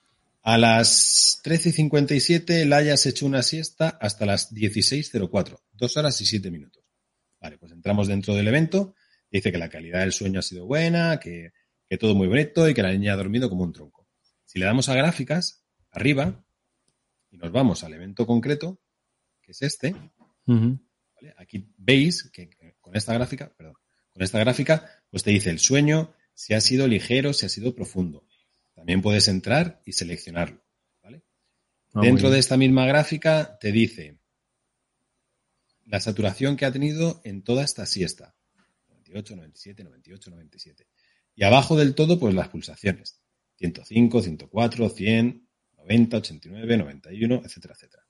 a las 13.57 la hayas hecho una siesta hasta las 16.04, dos horas y siete minutos. Vale, pues entramos dentro del evento, dice que la calidad del sueño ha sido buena, que, todo muy bonito y que la niña ha dormido como un tronco. Si le damos a gráficas, arriba, y nos vamos al evento concreto, que es este, aquí veis que con esta gráfica, perdón, con esta gráfica, pues te dice el sueño, si ha sido ligero, si ha sido profundo. También puedes entrar y seleccionarlo. Ah, Dentro de esta misma gráfica te dice la saturación que ha tenido en toda esta siesta. 98, 97, 98, 97. Y abajo del todo, pues las pulsaciones. 105, 104, 100, 90, 89, 91, etcétera, etcétera.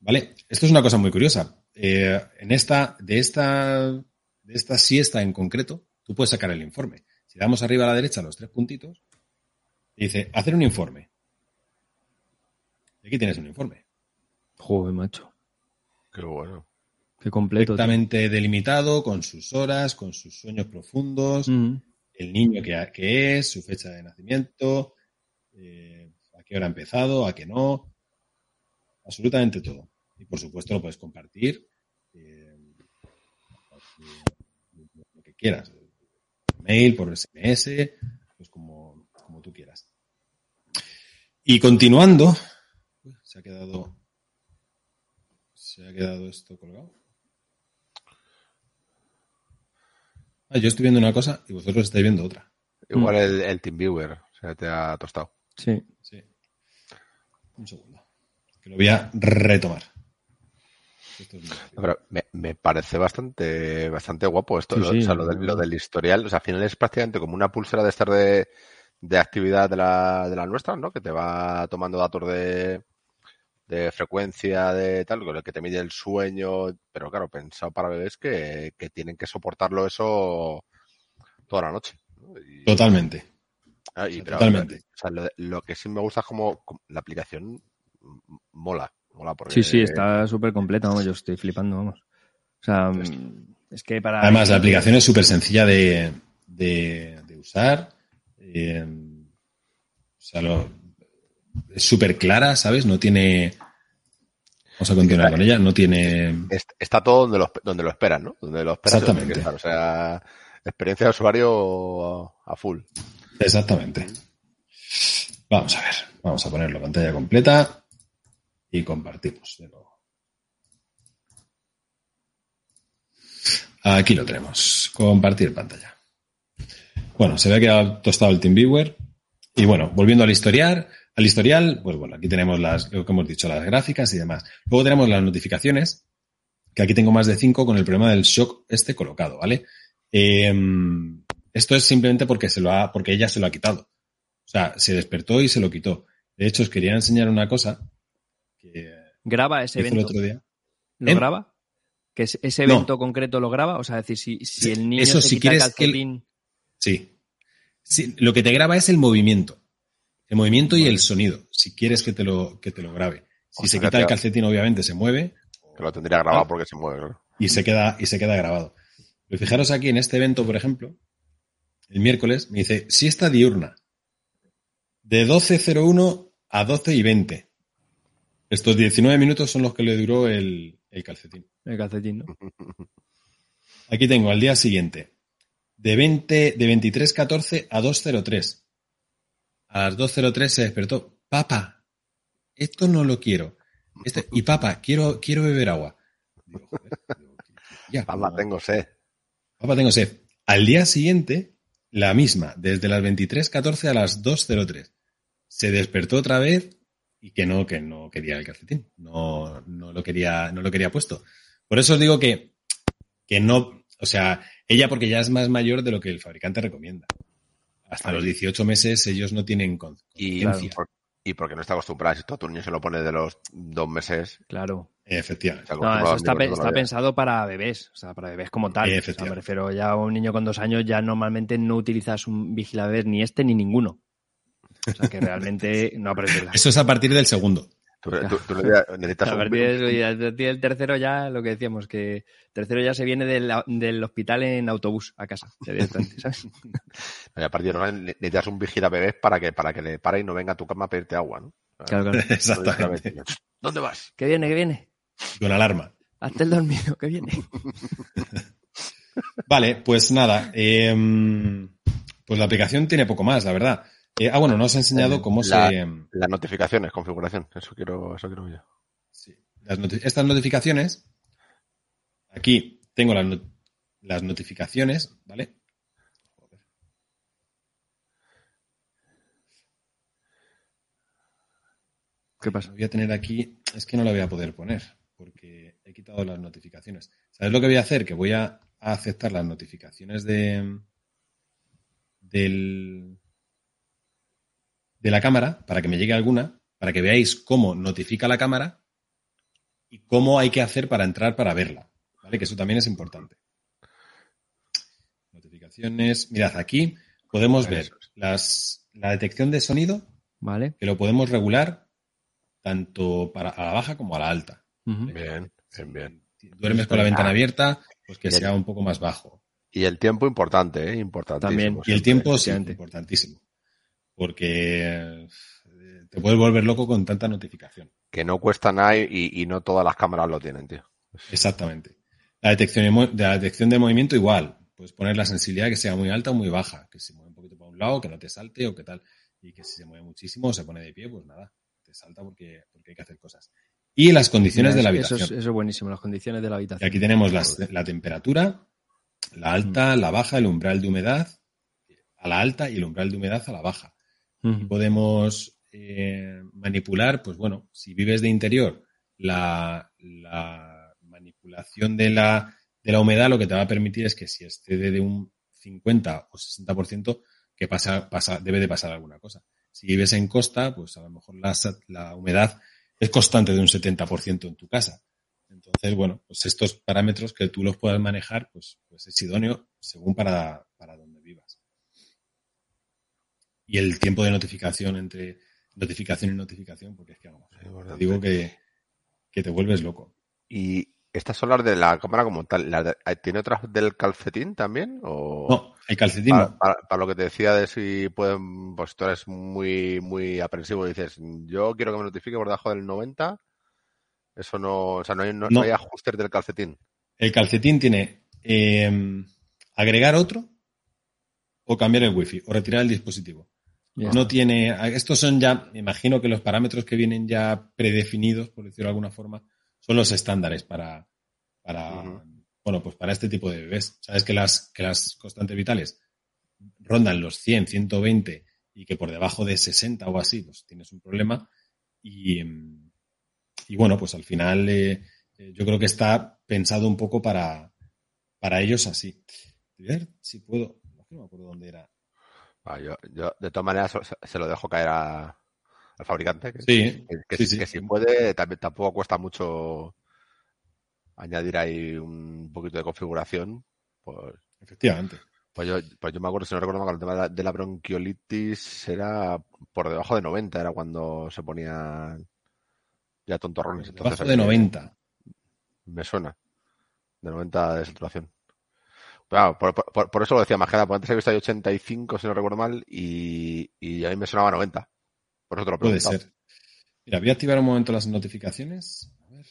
¿Vale? Esto es una cosa muy curiosa. Eh, en esta, de esta, de esta siesta en concreto, tú puedes sacar el informe. Si damos arriba a la derecha los tres puntitos, dice, hacer un informe. Y aquí tienes un informe. Joder, macho. Qué bueno. Qué completo. Perfectamente delimitado, con sus horas, con sus sueños profundos, el niño que, es, su fecha de nacimiento, eh, a qué hora ha empezado, a qué no. Absolutamente todo. Y por supuesto lo puedes compartir eh, lo que quieras. Por mail, por SMS, pues como, como tú quieras. Y continuando, se ha quedado se ha quedado esto colgado. Ah, yo estoy viendo una cosa y vosotros estáis viendo otra. Igual mm. el, el TeamViewer se te ha tostado. Sí. Sí. Un segundo. Que lo voy a retomar. Me, parece bastante, bastante guapo esto, lo, o sea, lo, del, historial. O sea, al final es prácticamente como una pulsera de estar de, de actividad de la, de la nuestra, ¿no? Que te va tomando datos de, de frecuencia de tal, con el que te mide el sueño, pero claro, pensado para bebés que, tienen que soportarlo eso toda la noche. Totalmente. Totalmente. lo, que sí me gusta es como, la aplicación mola. Mola porque... Sí, sí, está súper completa, vamos, yo estoy flipando, vamos. O sea, es que para... Además, la aplicación es súper sencilla de, de, usar. Eh, o sea, lo, es súper clara, ¿sabes? No tiene... Vamos a continuar con ella, no tiene... Está todo donde lo, donde lo esperan, ¿no? Donde lo esperan. Exactamente. o sea, experiencia de usuario a full. Exactamente. Vamos a ver, vamos a ponerlo pantalla completa y compartimos de nuevo. Aquí lo tenemos, compartir pantalla. Bueno, se ve que ha tostado el TeamViewer. Y bueno, volviendo al historial, al historial, pues bueno, aquí tenemos las, lo que hemos dicho, las gráficas y demás. Luego tenemos las notificaciones, que aquí tengo más de cinco con el problema del shock este colocado, ¿vale? Em, esto es simplemente porque se lo ha, porque ella se lo ha quitado. O sea, se despertó y se lo quitó. De hecho, os quería enseñar una cosa graba ese evento. El otro día. ¿Lo ¿Eh? graba? que ese evento concreto lo graba, o sea, decir, si, si el niño Eso, si quieres calcetín... Sí. sí. Lo que te graba es el movimiento. El movimiento y el sonido, si quieres que te lo, que te lo grabe. Si se quita el calcetín, obviamente se mueve. Que lo tendría grabado porque se mueve, claro. Y se queda, y se queda grabado. Pero fijaros aquí en este evento, por ejemplo, el miércoles, me dice siesta diurna. De 12.01 a 12 y 20. Estos 19 minutos son los que le duró el, el calcetín. El calcetín, ¿no? Aquí tengo al día siguiente. De 20, de 23.14 a 2.03. A las 2.03 se despertó. Papá, esto no lo quiero. Este, y papá, quiero, quiero beber agua. papá, tengo sed. Papá, tengo sed. Al día siguiente, la misma, desde las 23.14 a las 2.03. Se despertó otra vez y que no, que no quería el calcetín. No, no lo quería, no lo quería puesto. Por eso os digo que, que no, o sea, ella porque ya es más mayor de lo que el fabricante recomienda. Hasta los 18 meses ellos no tienen conciencia. Y, porque no está acostumbrada. Si todo tu niño se lo pone de los dos meses. Claro. Efectivamente. No, eso está, pensado para bebés, o sea, para bebés como tal. me refiero ya a un niño con dos años, ya normalmente no utilizas un vigilador ni este ni ninguno. O sea, que realmente no aprendes. Eso es a partir del segundo. Tú, necesitas a partir del, tercero ya, lo que decíamos, que el tercero ya se viene del, hospital en autobús a casa, ¿sabes? a partir de ahora necesitas un vigila bebés para que, para que le pare y no venga a tu cama a pedirte agua, ¿no? Claro, claro. Exactamente. ¿Dónde vas? Que viene, que viene. Con alarma. Hazte el dormido, que viene. vale, pues nada. Em, pues la aplicación tiene poco más, la verdad. Eh, ah, bueno, nos ha enseñado cómo se. Las notificaciones, configuración. Eso quiero, eso quiero yo. Sí. estas notificaciones. Aquí tengo las, las notificaciones, ¿vale? ¿Qué pasa? Voy a tener aquí. Es que no la voy a poder poner porque he quitado las notificaciones. ¿Sabes lo que voy a hacer? Que voy a, aceptar las notificaciones de. del de la cámara para que me llegue alguna, para que veáis cómo notifica la cámara y cómo hay que hacer para entrar para verla. ¿Vale? Que eso también es importante. Notificaciones. Mirad, aquí podemos ver las, la detección de sonido, ¿vale? Que lo podemos regular tanto para a la baja como a la alta. Bien, bien, bien. duermes con la ventana abierta, pues que sea un poco más bajo. Y el tiempo importante, ¿eh? Importantísimo. También. Y el tiempo, sí, importantísimo porque eh, te puedes volver loco con tanta notificación. Que no cuesta nada y, no todas las cámaras lo tienen, tío. Exactamente. La detección de, la detección de movimiento igual. Puedes poner la sensibilidad que sea muy alta o muy baja, que se mueve un poquito para un lado, que no te salte o qué tal. Y que si se mueve muchísimo o se pone de pie, pues nada, te salta porque, porque hay que hacer cosas. Y las condiciones de la habitación. Eso es, buenísimo, las condiciones de la habitación. Y aquí tenemos la temperatura, la alta, mm. la baja, el umbral de humedad a la alta y el umbral de humedad a la baja. Podemos eh, manipular, pues bueno, si vives de interior, la, manipulación de la, de la humedad lo que te va a permitir es que si excede de un 50 o 60%, que pasa, pasa, debe de pasar alguna cosa. Si vives en costa, pues a lo mejor la, la humedad es constante de un 70% en tu casa. Entonces, bueno, pues estos parámetros que tú los puedas manejar, pues, pues es idóneo según para, para donde y el tiempo de notificación entre notificación y notificación, porque es que vamos, te digo que, te vuelves loco. ¿Y estas son las de la cámara como tal? ¿Tiene otras del calcetín también? O... No, el calcetín para, no. Para, lo que te decía de si pueden, pues tú eres muy, muy aprensivo y dices, yo quiero que me notifique por debajo del 90, eso no, o sea, no hay, no, hay ajustes del calcetín. El calcetín tiene eh, agregar otro o cambiar el wifi o retirar el dispositivo. No tiene. Estos son ya, me imagino que los parámetros que vienen ya predefinidos, por decirlo de alguna forma, son los estándares para, para bueno, pues para este tipo de bebés. Sabes que las, que las constantes vitales rondan los 100, 120 y que por debajo de 60 o así, pues tienes un problema. Y, y bueno, pues al final eh, eh, yo creo que está pensado un poco para, para ellos así. A ver si puedo. No me acuerdo dónde era. Ah, yo, de todas maneras, se lo dejo caer al fabricante. Que, sí, que, si puede, también, tampoco cuesta mucho añadir ahí un poquito de configuración, pues... Efectivamente. Pues yo, pues yo me acuerdo, si no recuerdo mal, el tema de la, bronquiolitis era por debajo de 90, era cuando se ponía ya tontorrones. Debajo de 90. Me suena. De 90 de saturación. Claro, por, eso lo decía más que nada, porque antes había visto ahí 85, si no recuerdo mal, y, y a mí me sonaba 90. Por eso te lo Puede ser. Mira, voy a activar un momento las notificaciones. A ver.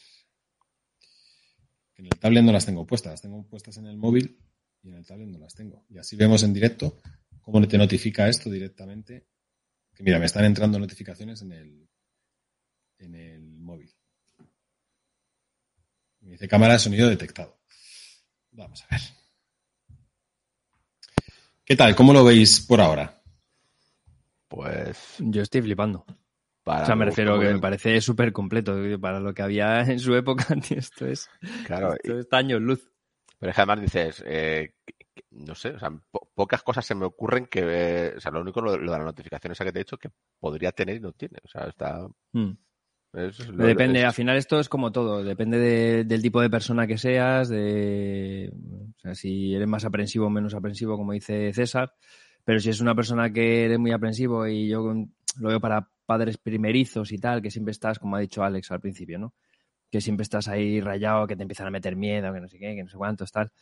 En el tablet no las tengo puestas, las tengo puestas en el móvil y en el tablet no las tengo. Y así vemos en directo cómo te notifica esto directamente. Que mira, me están entrando notificaciones en el, en el móvil. Me dice cámara de sonido detectado. Vamos a ver. ¿Qué tal? ¿Cómo lo veis por ahora? Pues. Yo estoy flipando. o sea, me refiero que me parece súper completo. Para lo que había en su época, esto es. Claro. Esto es años luz. Pero es que además dices, eh, no sé, o sea, pocas cosas se me ocurren que, o sea, lo único lo, de la notificación esa que te he dicho que podría tener y no tiene. O sea, está. Depende, al final esto es como todo, depende del tipo de persona que seas, de o sea, si eres más aprensivo o menos aprensivo, como dice César, pero si es una persona que eres muy aprensivo y yo lo veo para padres primerizos y tal, que siempre estás, como ha dicho Alex al principio, ¿no? Que siempre estás ahí rayado, que te empiezan a meter miedo, que no sé qué, que no sé cuántos, tal.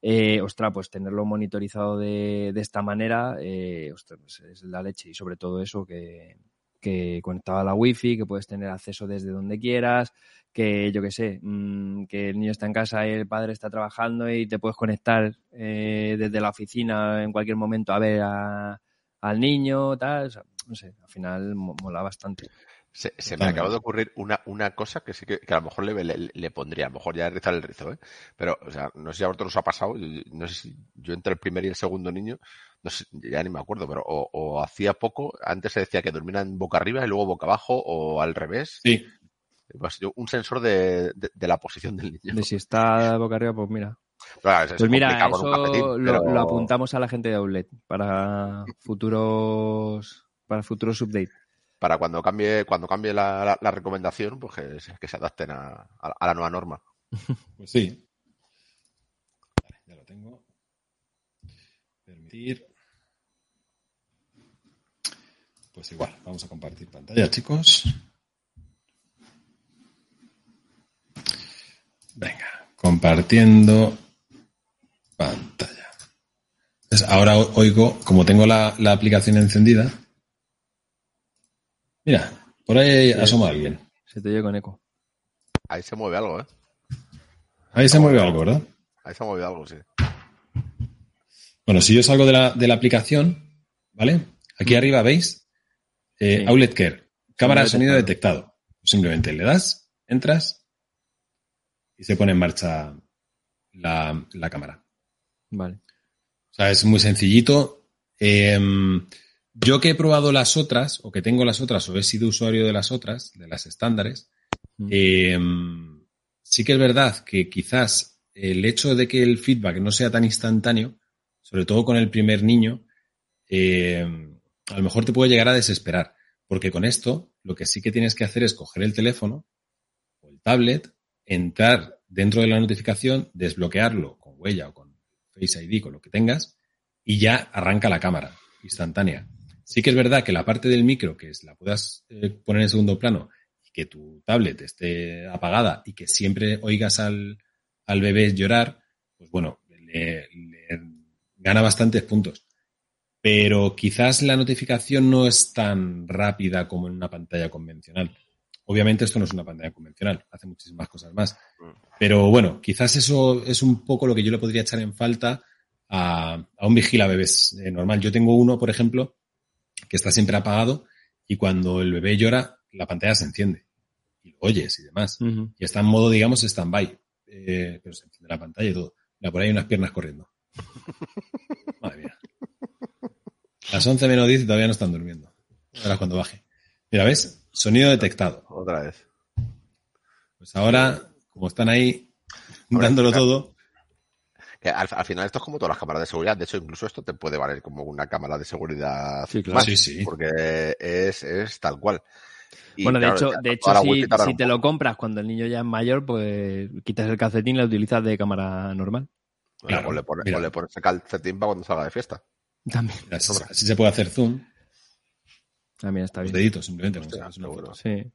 Eh, ostras, pues tenerlo monitorizado de, de esta manera, eh, ostras, pues es la leche y sobre todo eso que, que conectado a la wifi, que puedes tener acceso desde donde quieras, que yo qué sé, mmm, que el niño está en casa y el padre está trabajando y te puedes conectar eh, desde la oficina en cualquier momento a ver a, al niño, tal, o sea, no sé, al final mola bastante. Se, se me acaba de ocurrir una, una cosa que sí que, que a lo mejor le, le, le, pondría, a lo mejor ya rizar el rizo, ¿eh? Pero, o sea, no sé si a vosotros os ha pasado, no sé si yo entre el primer y el segundo niño, no sé, ya ni me acuerdo, pero o, o hacía poco, antes se decía que durmieran boca arriba y luego boca abajo, o al revés. Sí. Pues, un sensor de, de, de la posición del niño. De si está boca arriba, pues mira. Claro, pues mira, eso pero... lo, lo, apuntamos a la gente de Outlet para futuros para futuros updates para cuando cambie, cuando cambie la, recomendación, pues que, se adapten a, la nueva norma. Pues sí. Vale, ya lo tengo. Permitir. Pues igual, vamos a compartir pantalla, chicos. Venga, compartiendo pantalla. Entonces, ahora oigo, como tengo la aplicación encendida, Mira, por ahí sí, asoma alguien. Se te oye con eco. Ahí se mueve algo, ¿eh? Ahí se mueve algo, ¿verdad? Ahí se mueve algo, sí. Bueno, si yo salgo de la, de la aplicación, ¿vale? Aquí arriba veis eh, sí. Outlet Care, cámara de sonido detectado. Simplemente le das, entras y se pone en marcha la, la cámara. Vale. O sea, es muy sencillito. Eh, yo que he probado las otras, o que tengo las otras, o he sido usuario de las otras, de las estándares, mm. eh, sí que es verdad que quizás el hecho de que el feedback no sea tan instantáneo, sobre todo con el primer niño, eh, a lo mejor te puede llegar a desesperar. Porque con esto, lo que sí que tienes que hacer es coger el teléfono o el tablet, entrar dentro de la notificación, desbloquearlo con huella o con Face ID, con lo que tengas, y ya arranca la cámara instantánea. Sí que es verdad que la parte del micro, que es, la puedas eh, poner en segundo plano y que tu tablet esté apagada y que siempre oigas al, al bebé llorar, pues bueno, le, gana bastantes puntos. Pero quizás la notificación no es tan rápida como en una pantalla convencional. Obviamente esto no es una pantalla convencional, hace muchísimas cosas más. Pero bueno, quizás eso es un poco lo que yo le podría echar en falta a, a un vigila bebés eh, normal. Yo tengo uno, por ejemplo, que está siempre apagado y cuando el bebé llora, la pantalla se enciende y lo oyes y demás. Uh -huh. Y está en modo, digamos, stand-by, eh, pero se enciende la pantalla y todo. Mira, por ahí hay unas piernas corriendo. Madre mía. Las 11 menos 10 y todavía no están durmiendo. Ahora cuando baje. Mira, ¿ves? Sonido detectado. Otra vez. Pues ahora, como están ahí ahora, dándolo claro. todo, al, al, final esto es como todas las cámaras de seguridad. De hecho, incluso esto te puede valer como una cámara de seguridad sí, claro. más, sí, sí. porque es, es tal cual. bueno, de hecho, de hecho si, te lo compras cuando el niño ya es mayor, pues quitas el calcetín y lo utilizas de cámara normal. claro, o le pones, el calcetín para cuando salga de fiesta. También. Así, se puede hacer zoom. También está bien. Los deditos, simplemente. Sí.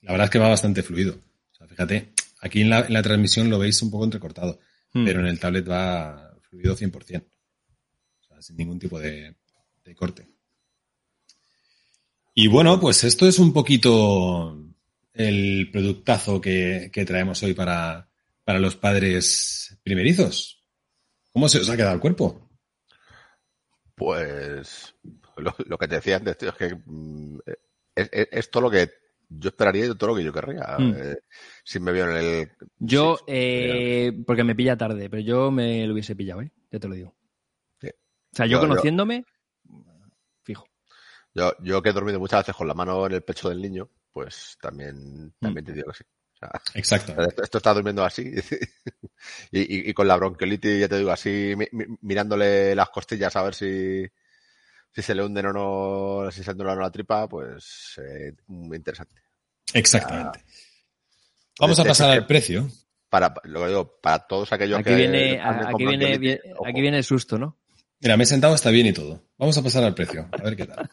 La verdad es que va bastante fluido. O sea, fíjate, aquí en la, transmisión lo veis un poco entrecortado, hmm. pero en el tablet va fluido 100%. O sea, sin ningún tipo de corte. Y bueno, pues esto es un poquito el productazo que, traemos hoy para, los padres primerizos. ¿Cómo se os ha quedado el cuerpo? Pues lo, que te decía antes, tío, es que mm, es, todo lo que yo esperaría todo lo que yo querría. Mm. Eh, si me vio en el. Yo, eh, porque me pilla tarde, pero yo me lo hubiese pillado, ¿eh? Ya te lo digo. O sea, yo, conociéndome, yo, yo que he dormido muchas veces con la mano en el pecho del niño, pues también, también te digo que sí. Exacto. Esto, está durmiendo así y, y, con la bronquiolitis, ya te digo, así mirándole las costillas a ver si, si se le hunden o no, si se le la tripa, pues eh, muy interesante. Exactamente. Vamos a pasar al precio. Para, lo que digo, para todos aquellos aquí que. Viene, aquí, viene, aquí viene el susto, ¿no? Mira, me he sentado, está bien y todo. Vamos a pasar al precio, a ver qué tal.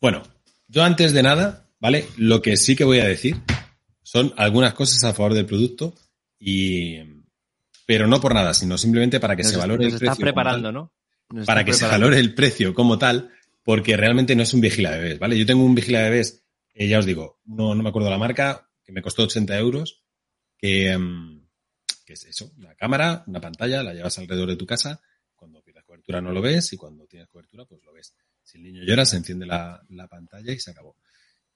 Bueno, yo antes de nada, ¿vale? Lo que sí que voy a decir son algunas cosas a favor del producto y pero no por nada, sino simplemente para que se valore el precio. preparando, ¿no? para que se valore el precio como tal, porque realmente no es un vigila bebés, ¿vale? Yo tengo un vigila bebés eh, ya os digo, no, no me acuerdo la marca, que me costó 80 euros, em, que, es eso, una cámara, una pantalla, la llevas alrededor de tu casa, cuando pierdes cobertura no lo ves y cuando tienes cobertura pues lo ves. Si el niño llora se enciende la, pantalla y se acabó.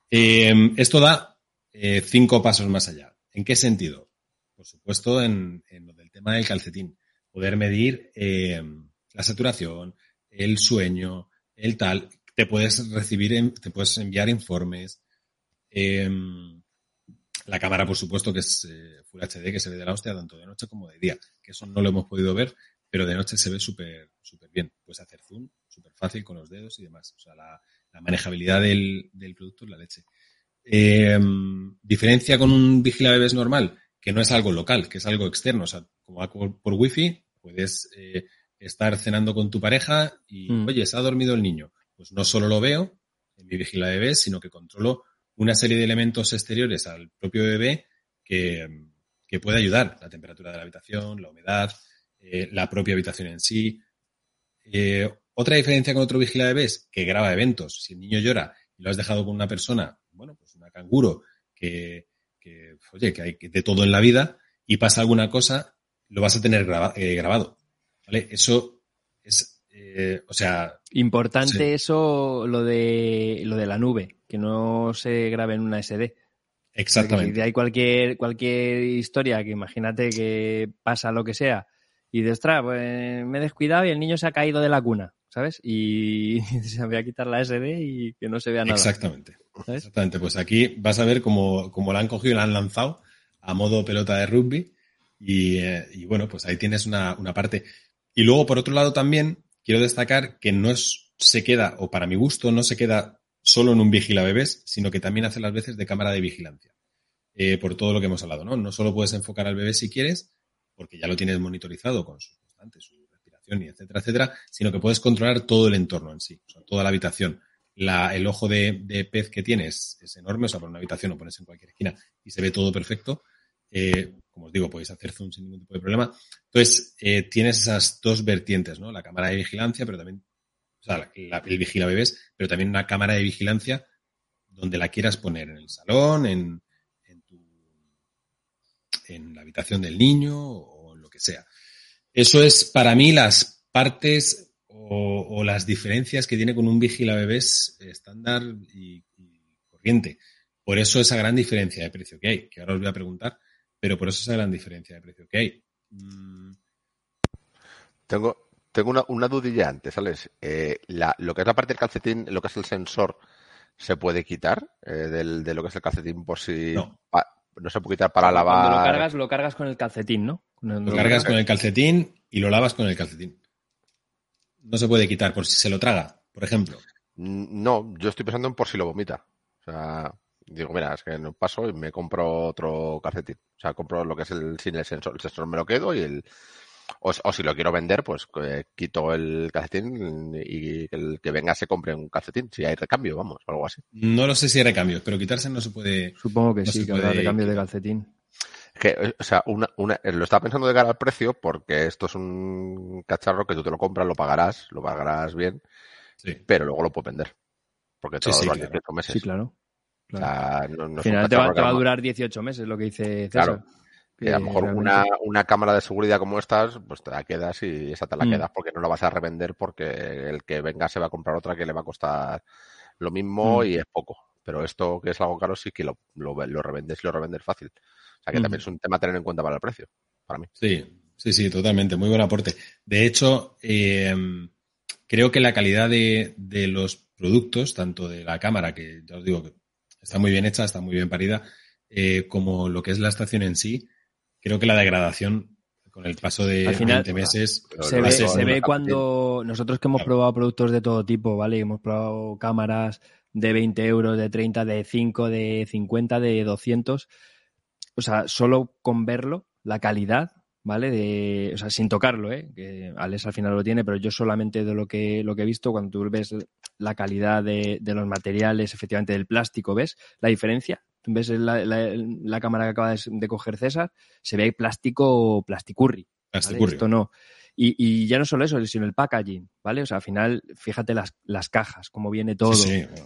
Em, esto da eh, cinco pasos más allá. ¿En qué sentido? Por supuesto, en, lo del tema del calcetín. Poder medir em, la saturación, el sueño, el tal. Te puedes recibir, te puedes enviar informes, Em, la cámara, por supuesto, que es eh, Full HD, que se ve de la hostia tanto de noche como de día, que eso no lo hemos podido ver, pero de noche se ve súper súper bien. Puedes hacer zoom súper fácil con los dedos y demás. O sea, la, manejabilidad del, producto es la leche. Em, diferencia con un vigila bebés normal, que no es algo local, que es algo externo. O sea, como va por, wifi, puedes eh, estar cenando con tu pareja y, mm. oye, se ha dormido el niño. Pues no solo lo veo en mi vigila bebés, sino que controlo una serie de elementos exteriores al propio bebé que, puede ayudar. La temperatura de la habitación, la humedad, eh, la propia habitación en sí. Eh, otra diferencia con otro vigila bebés que graba eventos. Si el niño llora y lo has dejado con una persona, canguro que, oye, que hay de todo en la vida y pasa alguna cosa, lo vas a tener eh, grabado. ¿Vale? Eso es, o sea. Importante eso, lo de, lo de la nube que no se grabe en una SD. Exactamente. Si hay cualquier, cualquier historia que imagínate que pasa lo que sea y de ostras, pues me he descuidado y el niño se ha caído de la cuna, ¿sabes? Y se voy a quitar la SD y que no se vea nada. Exactamente. Exactamente. Pues aquí vas a ver cómo, cómo la han cogido y la han lanzado a modo pelota de rugby. Y, eh, y bueno, pues ahí tienes una, una parte. Y luego, por otro lado, también quiero destacar que no es, se queda, o para mi gusto, no se queda solo en un vigila bebés, sino que también hace las veces de cámara de vigilancia. Eh, por todo lo que hemos hablado, ¿no? No solo puedes enfocar al bebé si quieres, porque ya lo tienes monitorizado con sus constantes, su respiración y etcétera, etcétera, sino que puedes controlar todo el entorno en sí, o sea, toda la habitación. El ojo de, pez que tienes es enorme, o sea, por una habitación lo pones en cualquier esquina y se ve todo perfecto. Eh, como os digo, podéis hacer zoom sin ningún tipo de problema. Entonces, eh, tienes esas dos vertientes, ¿no? La cámara de vigilancia, pero también o sea, el vigila bebés, pero también una cámara de vigilancia donde la quieras poner, en el salón, en, en, la habitación del niño o lo que sea. Eso es para mí las partes o, las diferencias que tiene con un vigila bebés estándar y, corriente. Por eso esa gran diferencia de precio que hay, que ahora os voy a preguntar, pero por eso esa gran diferencia de precio que hay. Mm. Tengo, tengo una, una dudilla antes, ¿sabes? Eh, lo que es la parte del calcetín, lo que es el sensor, ¿se puede quitar eh, del, de lo que es el calcetín por si... No. no se puede quitar para lavar... Cuando lo cargas, lo cargas con el calcetín, ¿no? lo cargas con el calcetín y lo lavas con el calcetín. No se puede quitar por si se lo traga, por ejemplo. No, yo estoy pensando en por si lo vomita. O sea, digo, mira, es que no paso y me compro otro calcetín. O sea, compro lo que es el sin el sensor. El sensor me lo quedo y el. O, si lo quiero vender, pues eh, quito el calcetín y el que venga se compre un calcetín. Si hay recambio, vamos, o algo así. No lo sé si hay recambio, pero quitarse no se puede. Supongo que sí, que habrá recambio de calcetín. Que, eh, o sea, una, una, lo estaba pensando de cara al precio porque esto es un cacharro que tú te lo compras, lo pagarás, lo pagarás bien, pero luego lo puedes vender. Porque te sí, va a durar 18 meses. Sí, claro. Al final te va, a durar 18 meses, lo que dice César. Claro. Que a lo mejor una, una, cámara de seguridad como estas, pues te la quedas y esa te la mm. quedas porque no la vas a revender porque el que venga se va a comprar otra que le va a costar lo mismo mm. y es poco. Pero esto que es algo caro sí que lo, lo, lo revendes y lo revendes fácil. O sea que también es un tema a tener en cuenta para el precio, para mí. Sí, sí, sí, totalmente. Muy buen aporte. De hecho, eh, creo que la calidad de, de los productos, tanto de la cámara, que ya os digo que está muy bien hecha, está muy bien parida, eh, como lo que es la estación en sí, creo que la degradación con el paso de Al 20 meses. Se ve, se ve cuando nosotros que hemos probado productos de todo tipo, ¿vale? Hemos probado cámaras de 20 euros, de 30, de 5, de 50, de 200. O sea, solo con verlo, la calidad, ¿vale? De, o sea, sin tocarlo, ¿eh? Que Alex al final lo tiene, pero yo solamente de lo que, lo que he visto, cuando tú ves la calidad de, de los materiales, efectivamente del plástico, ¿ves la diferencia? Tú ves la, la, cámara que acaba de, coger César, se ve plástico plasticurri. ¿vale? Esto no. Y, y, ya no solo eso, sino el packaging, ¿vale? O sea, al final, fíjate las, las cajas, cómo viene todo,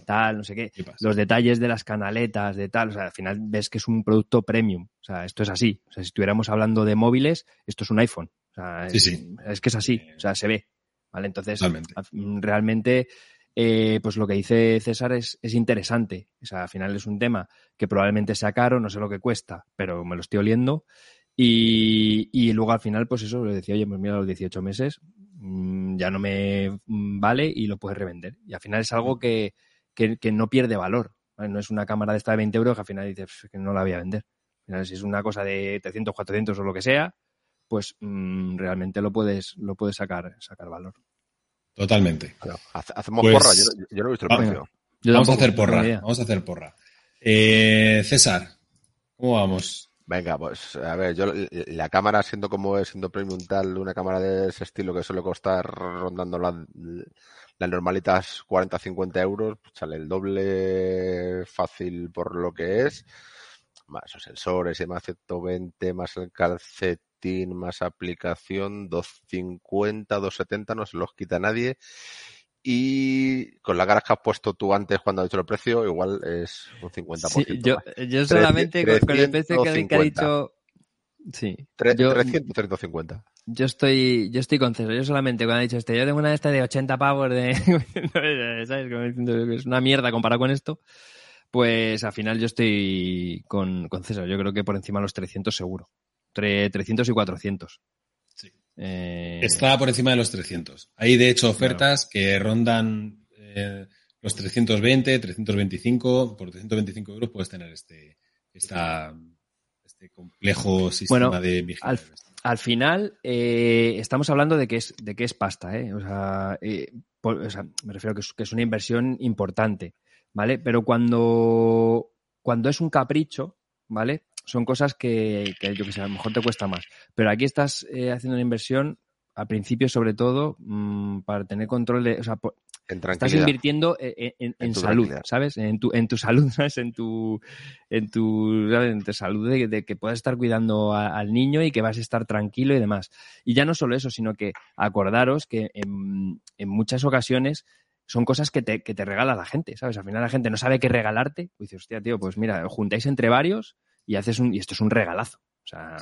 tal, no sé qué, los detalles de las canaletas, de tal, o sea, al final ves que es un producto premium, o sea, esto es así. O sea, si estuviéramos hablando de móviles, esto es un iPhone. O sea, es, es que es así, o sea, se ve, ¿vale? Entonces, realmente, eh, pues lo que dice César es, es, interesante. O sea, al final es un tema que probablemente sea caro, no sé lo que cuesta, pero me lo estoy oliendo. Y, luego al final, pues eso, le decía, oye, pues mira, los 18 meses mm, ya no me mm, vale y lo puedes revender. Y al final es algo que, no pierde valor. No es una cámara de esta de 20 euros que al final dices que no la voy a vender. Al final, si es una cosa de 300, 400 o lo que sea, pues mm, realmente lo puedes, lo puedes sacar, sacar valor. Totalmente. hacemos pues porra, yo, no he visto el precio. Vamos a hacer porra, vamos a hacer porra. Eh, César, ¿cómo vamos? Venga, pues a ver, yo la cámara siendo como es, siendo premium tal, una cámara de ese estilo que suele costar rondando las, normalitas 40-50 euros, pues sale el doble fácil por lo que es, más esos sensores más 120, más el calcetín, más aplicación, 250, 270, no se los quita nadie y con la cara que has puesto tú antes cuando has dicho el precio, igual es un 50%. yo, yo, solamente con, el precio que, ha dicho. Sí. 300, 350. Yo estoy, yo estoy con César. Yo solamente cuando ha dicho este, yo tengo una de estas de 80 pavos de. ¿Sabes? Es una mierda comparado con esto. Pues al final yo estoy con, con César. Yo creo que por encima de los 300 seguro. 300 y 400. Eh... Está por encima de los 300. Hay, de hecho, ofertas que rondan eh, los 320, 325. Por 325 euros puedes tener este, esta, este complejo sistema de vigilancia. Al, final, eh, estamos hablando de que es, de que es pasta. ¿eh? O sea, o, sea, me refiero a que es, que es una inversión importante. ¿Vale? Pero cuando, cuando es un capricho, ¿vale? Son cosas que, yo que sé, a lo mejor te cuesta más. Pero aquí estás eh, haciendo una inversión, al principio sobre todo, mm, para tener control de... O sea, estás invirtiendo e, e, en, salud, ¿sabes? En tu, en tu salud, ¿sabes? En tu, en tu, En tu salud de, que puedas estar cuidando al niño y que vas a estar tranquilo y demás. Y ya no solo eso, sino que acordaros que en, en muchas ocasiones son cosas que te, que te regala la gente, ¿sabes? Al final la gente no sabe qué regalarte. Y dices, hostia, tío, pues mira, juntáis entre varios y haces un, y esto es un regalazo. O sea,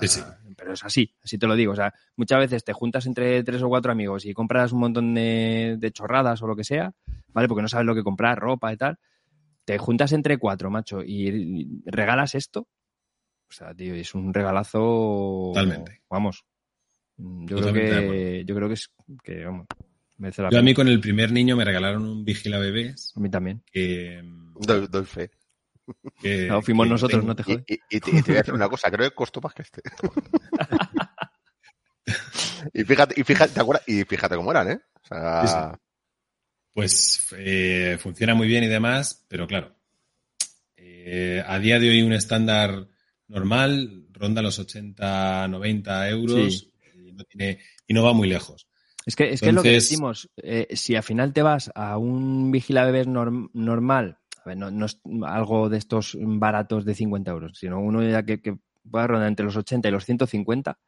pero es así, así te lo digo. O sea, muchas veces te juntas entre tres o cuatro amigos y compras un montón de, chorradas o lo que sea, ¿vale? Porque no sabes lo que comprar, ropa y tal. Te juntas entre cuatro, macho, y, regalas esto. O sea, tío, es un regalazo. Totalmente. Vamos. Yo creo que, yo creo que es que, vamos, Yo a mí con el primer niño me regalaron un vigila bebés. A mí también. Que, doy fe. No, fuimos nosotros, no te jodes. Y, te, voy a decir una cosa, creo que costó más que este. y fíjate, y fíjate, y fíjate cómo eran, ¿eh? Pues eh, funciona muy bien y demás, pero claro, eh, a día de hoy un estándar normal ronda los 80, 90 euros y, no va muy lejos. Es que, es, que lo que decimos, eh, si al final te vas a un vigila bebés normal, ver, no, es algo de estos baratos de 50 euros, sino uno ya que, que pueda rondar entre los 80 y los 150,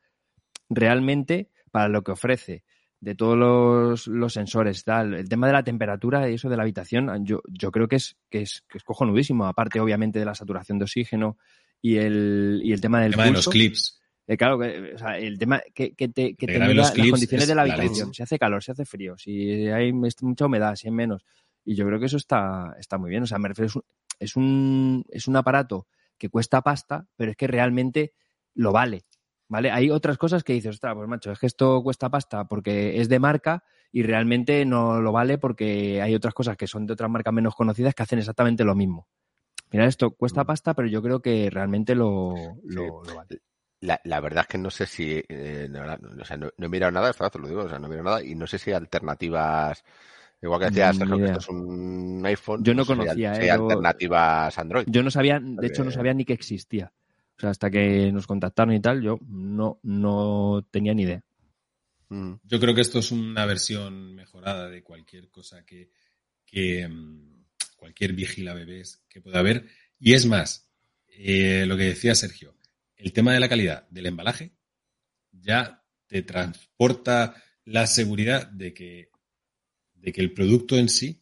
realmente para lo que ofrece de todos los, sensores, tal, el tema de la temperatura y eso de la habitación, yo, yo creo que es, que es, que es cojonudísimo, aparte obviamente de la saturación de oxígeno y el, y el tema del el tema de los clips. Eh, claro, que, o sea, el tema que, que te, que te las condiciones de la habitación. si hace calor, si hace frío, si hay mucha humedad, si hay menos. Y yo creo que eso está, está muy bien. O sea, me refiero, es un, es un aparato que cuesta pasta, pero es que realmente lo vale. ¿Vale? Hay otras cosas que dices, ostras, pues macho, es que esto cuesta pasta porque es de marca y realmente no lo vale porque hay otras cosas que son de otras marcas menos conocidas que hacen exactamente lo mismo. Mira, esto cuesta mm. pasta, pero yo creo que realmente lo, vale. La, verdad es que no sé si, eh, no, o sea, no, he mirado nada, esto lo digo, o sea, no he mirado nada y no sé si hay alternativas, igual que decías, Sergio, que esto es un iPhone. Yo no conocía, si hay, eh, alternativas Android. Yo no sabía, de hecho no sabía ni que existía. O sea, hasta que nos contactaron y tal, yo no, no tenía ni idea. Mm. Yo creo que esto es una versión mejorada de cualquier cosa que, que mm, cualquier vigila bebés que pueda haber. Y es más, eh, lo que decía Sergio, el tema de la calidad del embalaje ya te transporta la seguridad de que, de que el producto en sí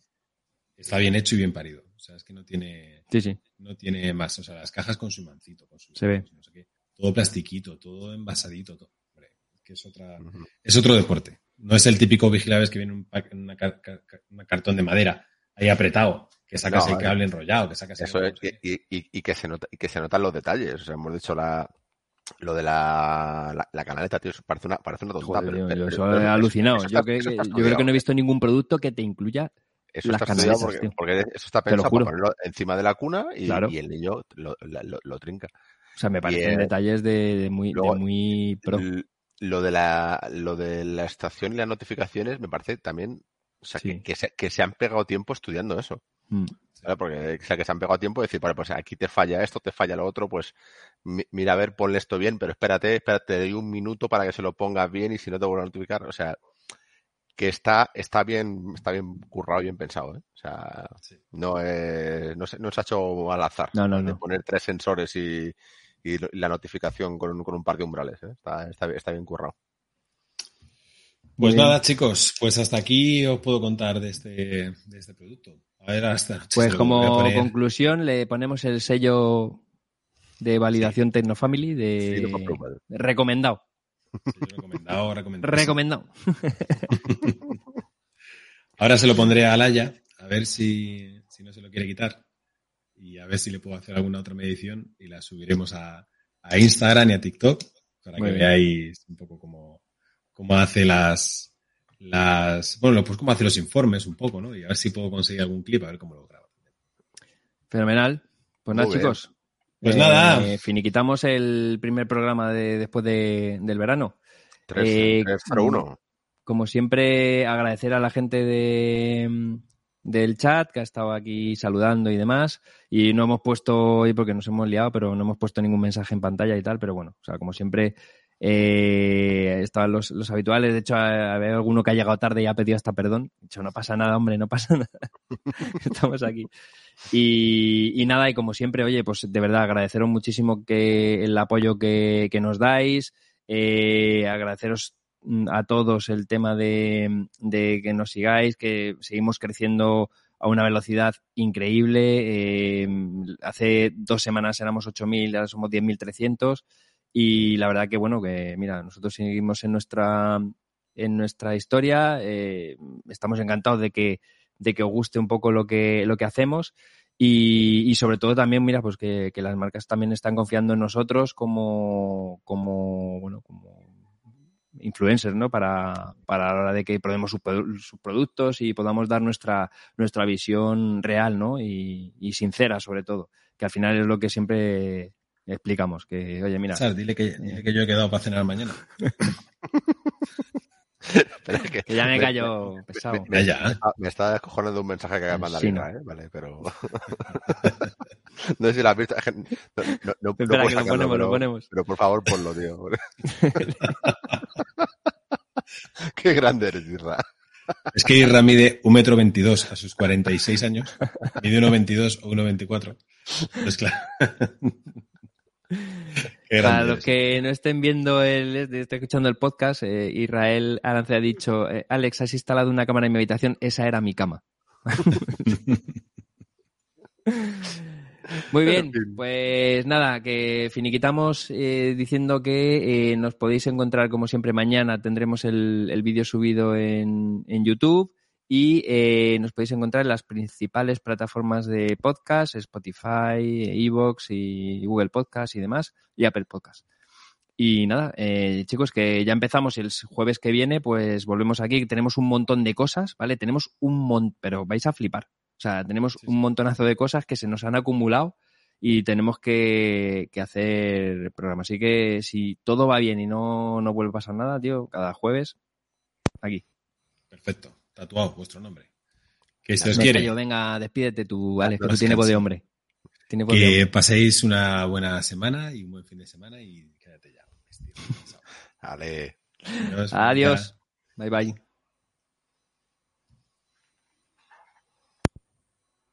está bien hecho y bien parido. O sea, es que no tiene, no tiene más. O sea, las cajas con su mancito, con su Se ve. todo plastiquito, todo envasadito, todo. que es otra, es otro deporte. No es el típico vigilaves que viene un, un cartón de madera ahí apretado, que sacas el cable enrollado, que sacas eso el... y, y, que se nota, y que se notan los detalles. O sea, hemos dicho la, lo de la, la, canaleta, tío, parece una, parece una tonta. yo, soy alucinado. yo, que, yo creo que no he visto ningún producto que te incluya eso está canaletas, porque, porque, eso está pensado para ponerlo encima de la cuna y, y el niño lo, lo, lo, trinca. O sea, me parecen detalles de, muy, de muy pro. Lo de, la, lo de la estación y las notificaciones me parece también o sea, que, que, se, que, se, han pegado tiempo estudiando eso. Mm. Porque o sea, que se han pegado tiempo de decir, vale, pues aquí te falla esto, te falla lo otro, pues mira, a ver, ponle esto bien, pero espérate, espérate, te doy un minuto para que se lo pongas bien y si no te vuelvo a notificar. O sea, que está, está bien, está bien currado, bien pensado, ¿eh? O sea, no, es, no, se, no se ha hecho al azar. No, no, de poner tres sensores y, y la notificación con un, con un par de umbrales, ¿eh? está, está, está bien currado. Pues nada, chicos, pues hasta aquí os puedo contar de este, de este producto. A ver, hasta. Pues como conclusión le ponemos el sello de validación Tecnofamily de recomendado. recomendado, recomendado. Recomendado. Ahora se lo pondré a Alaya, a ver si, si, no se lo quiere quitar. Y a ver si le puedo hacer alguna otra medición y la subiremos a, a Instagram y a TikTok para que veáis un poco cómo, cómo hace las, las, bueno, pues cómo hace los informes un poco, ¿no? Y a ver si puedo conseguir algún clip, a ver cómo lo graba. Fenomenal. Pues nada, chicos. Pues nada. Eh, finiquitamos el primer programa de, después de, del verano. 3, eh, 1. Como siempre, agradecer a la gente de, del chat que ha estado aquí saludando y demás. Y no hemos puesto hoy porque nos hemos liado, pero no hemos puesto ningún mensaje en pantalla y tal. Pero bueno, o sea, como siempre, eh, estaban los, los, habituales, de hecho, había alguno que ha llegado tarde y ha pedido hasta perdón. No pasa nada, hombre, no pasa nada. Estamos aquí. Y, y, nada, y como siempre, oye, pues de verdad agradeceros muchísimo que el apoyo que, que nos dais, eh, agradeceros a todos el tema de, de, que nos sigáis, que seguimos creciendo a una velocidad increíble. Eh, hace dos semanas éramos 8.000, ahora somos 10.300. Y la verdad que, bueno, que mira, nosotros seguimos en nuestra, en nuestra historia, eh, estamos encantados de que, de que os guste un poco lo que, lo que hacemos. Y, sobre todo también, mira, pues que, las marcas también están confiando en nosotros como, como bueno, como influencers, ¿no? Para, para la hora de que probemos sus, sus, productos y podamos dar nuestra, nuestra visión real, ¿no? Y, sincera, sobre todo, que al final es lo que siempre explicamos que, oye, mira. dile que, que yo he quedado para cenar mañana. que, ya me cayó pesado. Me, ya. me, está descojonando un mensaje que acaba de mandar sí, ¿eh? Vale, pero... no sé si la has visto. No, no, Espera, que lo ponemos, pero, lo ponemos. Pero por favor, ponlo, tío. Qué grande eres, Irra. Es que Irra mide un metro veintidós a sus 46 años. Mide 1,22 o 1,24. Pues claro. Para los que no estén viendo, el, estén escuchando el podcast, eh, Israel Arance ha dicho, eh, Alex, has instalado una cámara en mi habitación, esa era mi cama. Muy bien, pues nada, que finiquitamos eh, diciendo que nos podéis encontrar como siempre mañana, tendremos el, el vídeo subido en, en YouTube y eh, nos podéis encontrar en las principales plataformas de podcast, Spotify, Evox y Google Podcast y demás, y Apple Podcast. Y nada, eh, chicos, que ya empezamos el jueves que viene, pues volvemos aquí. Tenemos un montón de cosas, ¿vale? Tenemos un montón, pero vais a flipar. O sea, tenemos un montonazo de cosas que se nos han acumulado y tenemos que, que hacer programa. Así que si todo va bien y no, no vuelve a pasar nada, tío, cada jueves, aquí. Perfecto tatuado vuestro nombre. Que se os quiere. venga, despídete tú, Alex, que tú tienes voz de hombre. que paséis una buena semana y un buen fin de semana y quédate ya. Vale. Adiós. Bye bye.